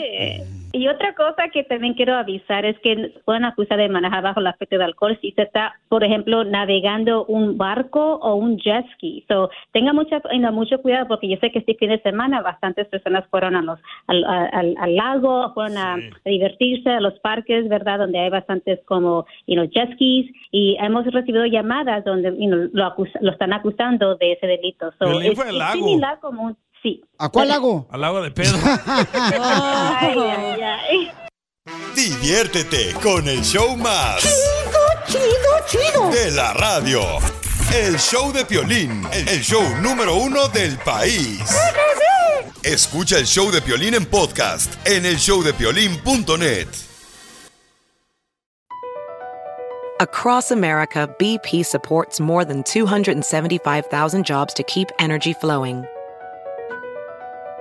Y otra cosa que también quiero avisar es que pueden acusar de manejar bajo el efecto de alcohol si se está, por ejemplo, navegando un barco o un jet ski. So, tenga mucha, tenga mucho cuidado porque yo sé que este fin de semana bastantes personas fueron a los, al, al- al lago, fueron a, a divertirse a los parques, ¿verdad? Donde hay bastantes como, you know, jet skis y hemos recibido llamadas donde, you know, lo, acusa- lo están acusando de ese delito. So, es- fue lago. similar como un- sí. ¿A cuál lago? Al lago de Pedro. Ay, ay, ay. Diviértete con el show más. Chido, chido, chido. De la radio. El show de Piolín, el show número uno del país. Escucha el show de Piolín en podcast en el showdepiolín.net. Across America, BP supports more than 275,000 jobs to keep energy flowing.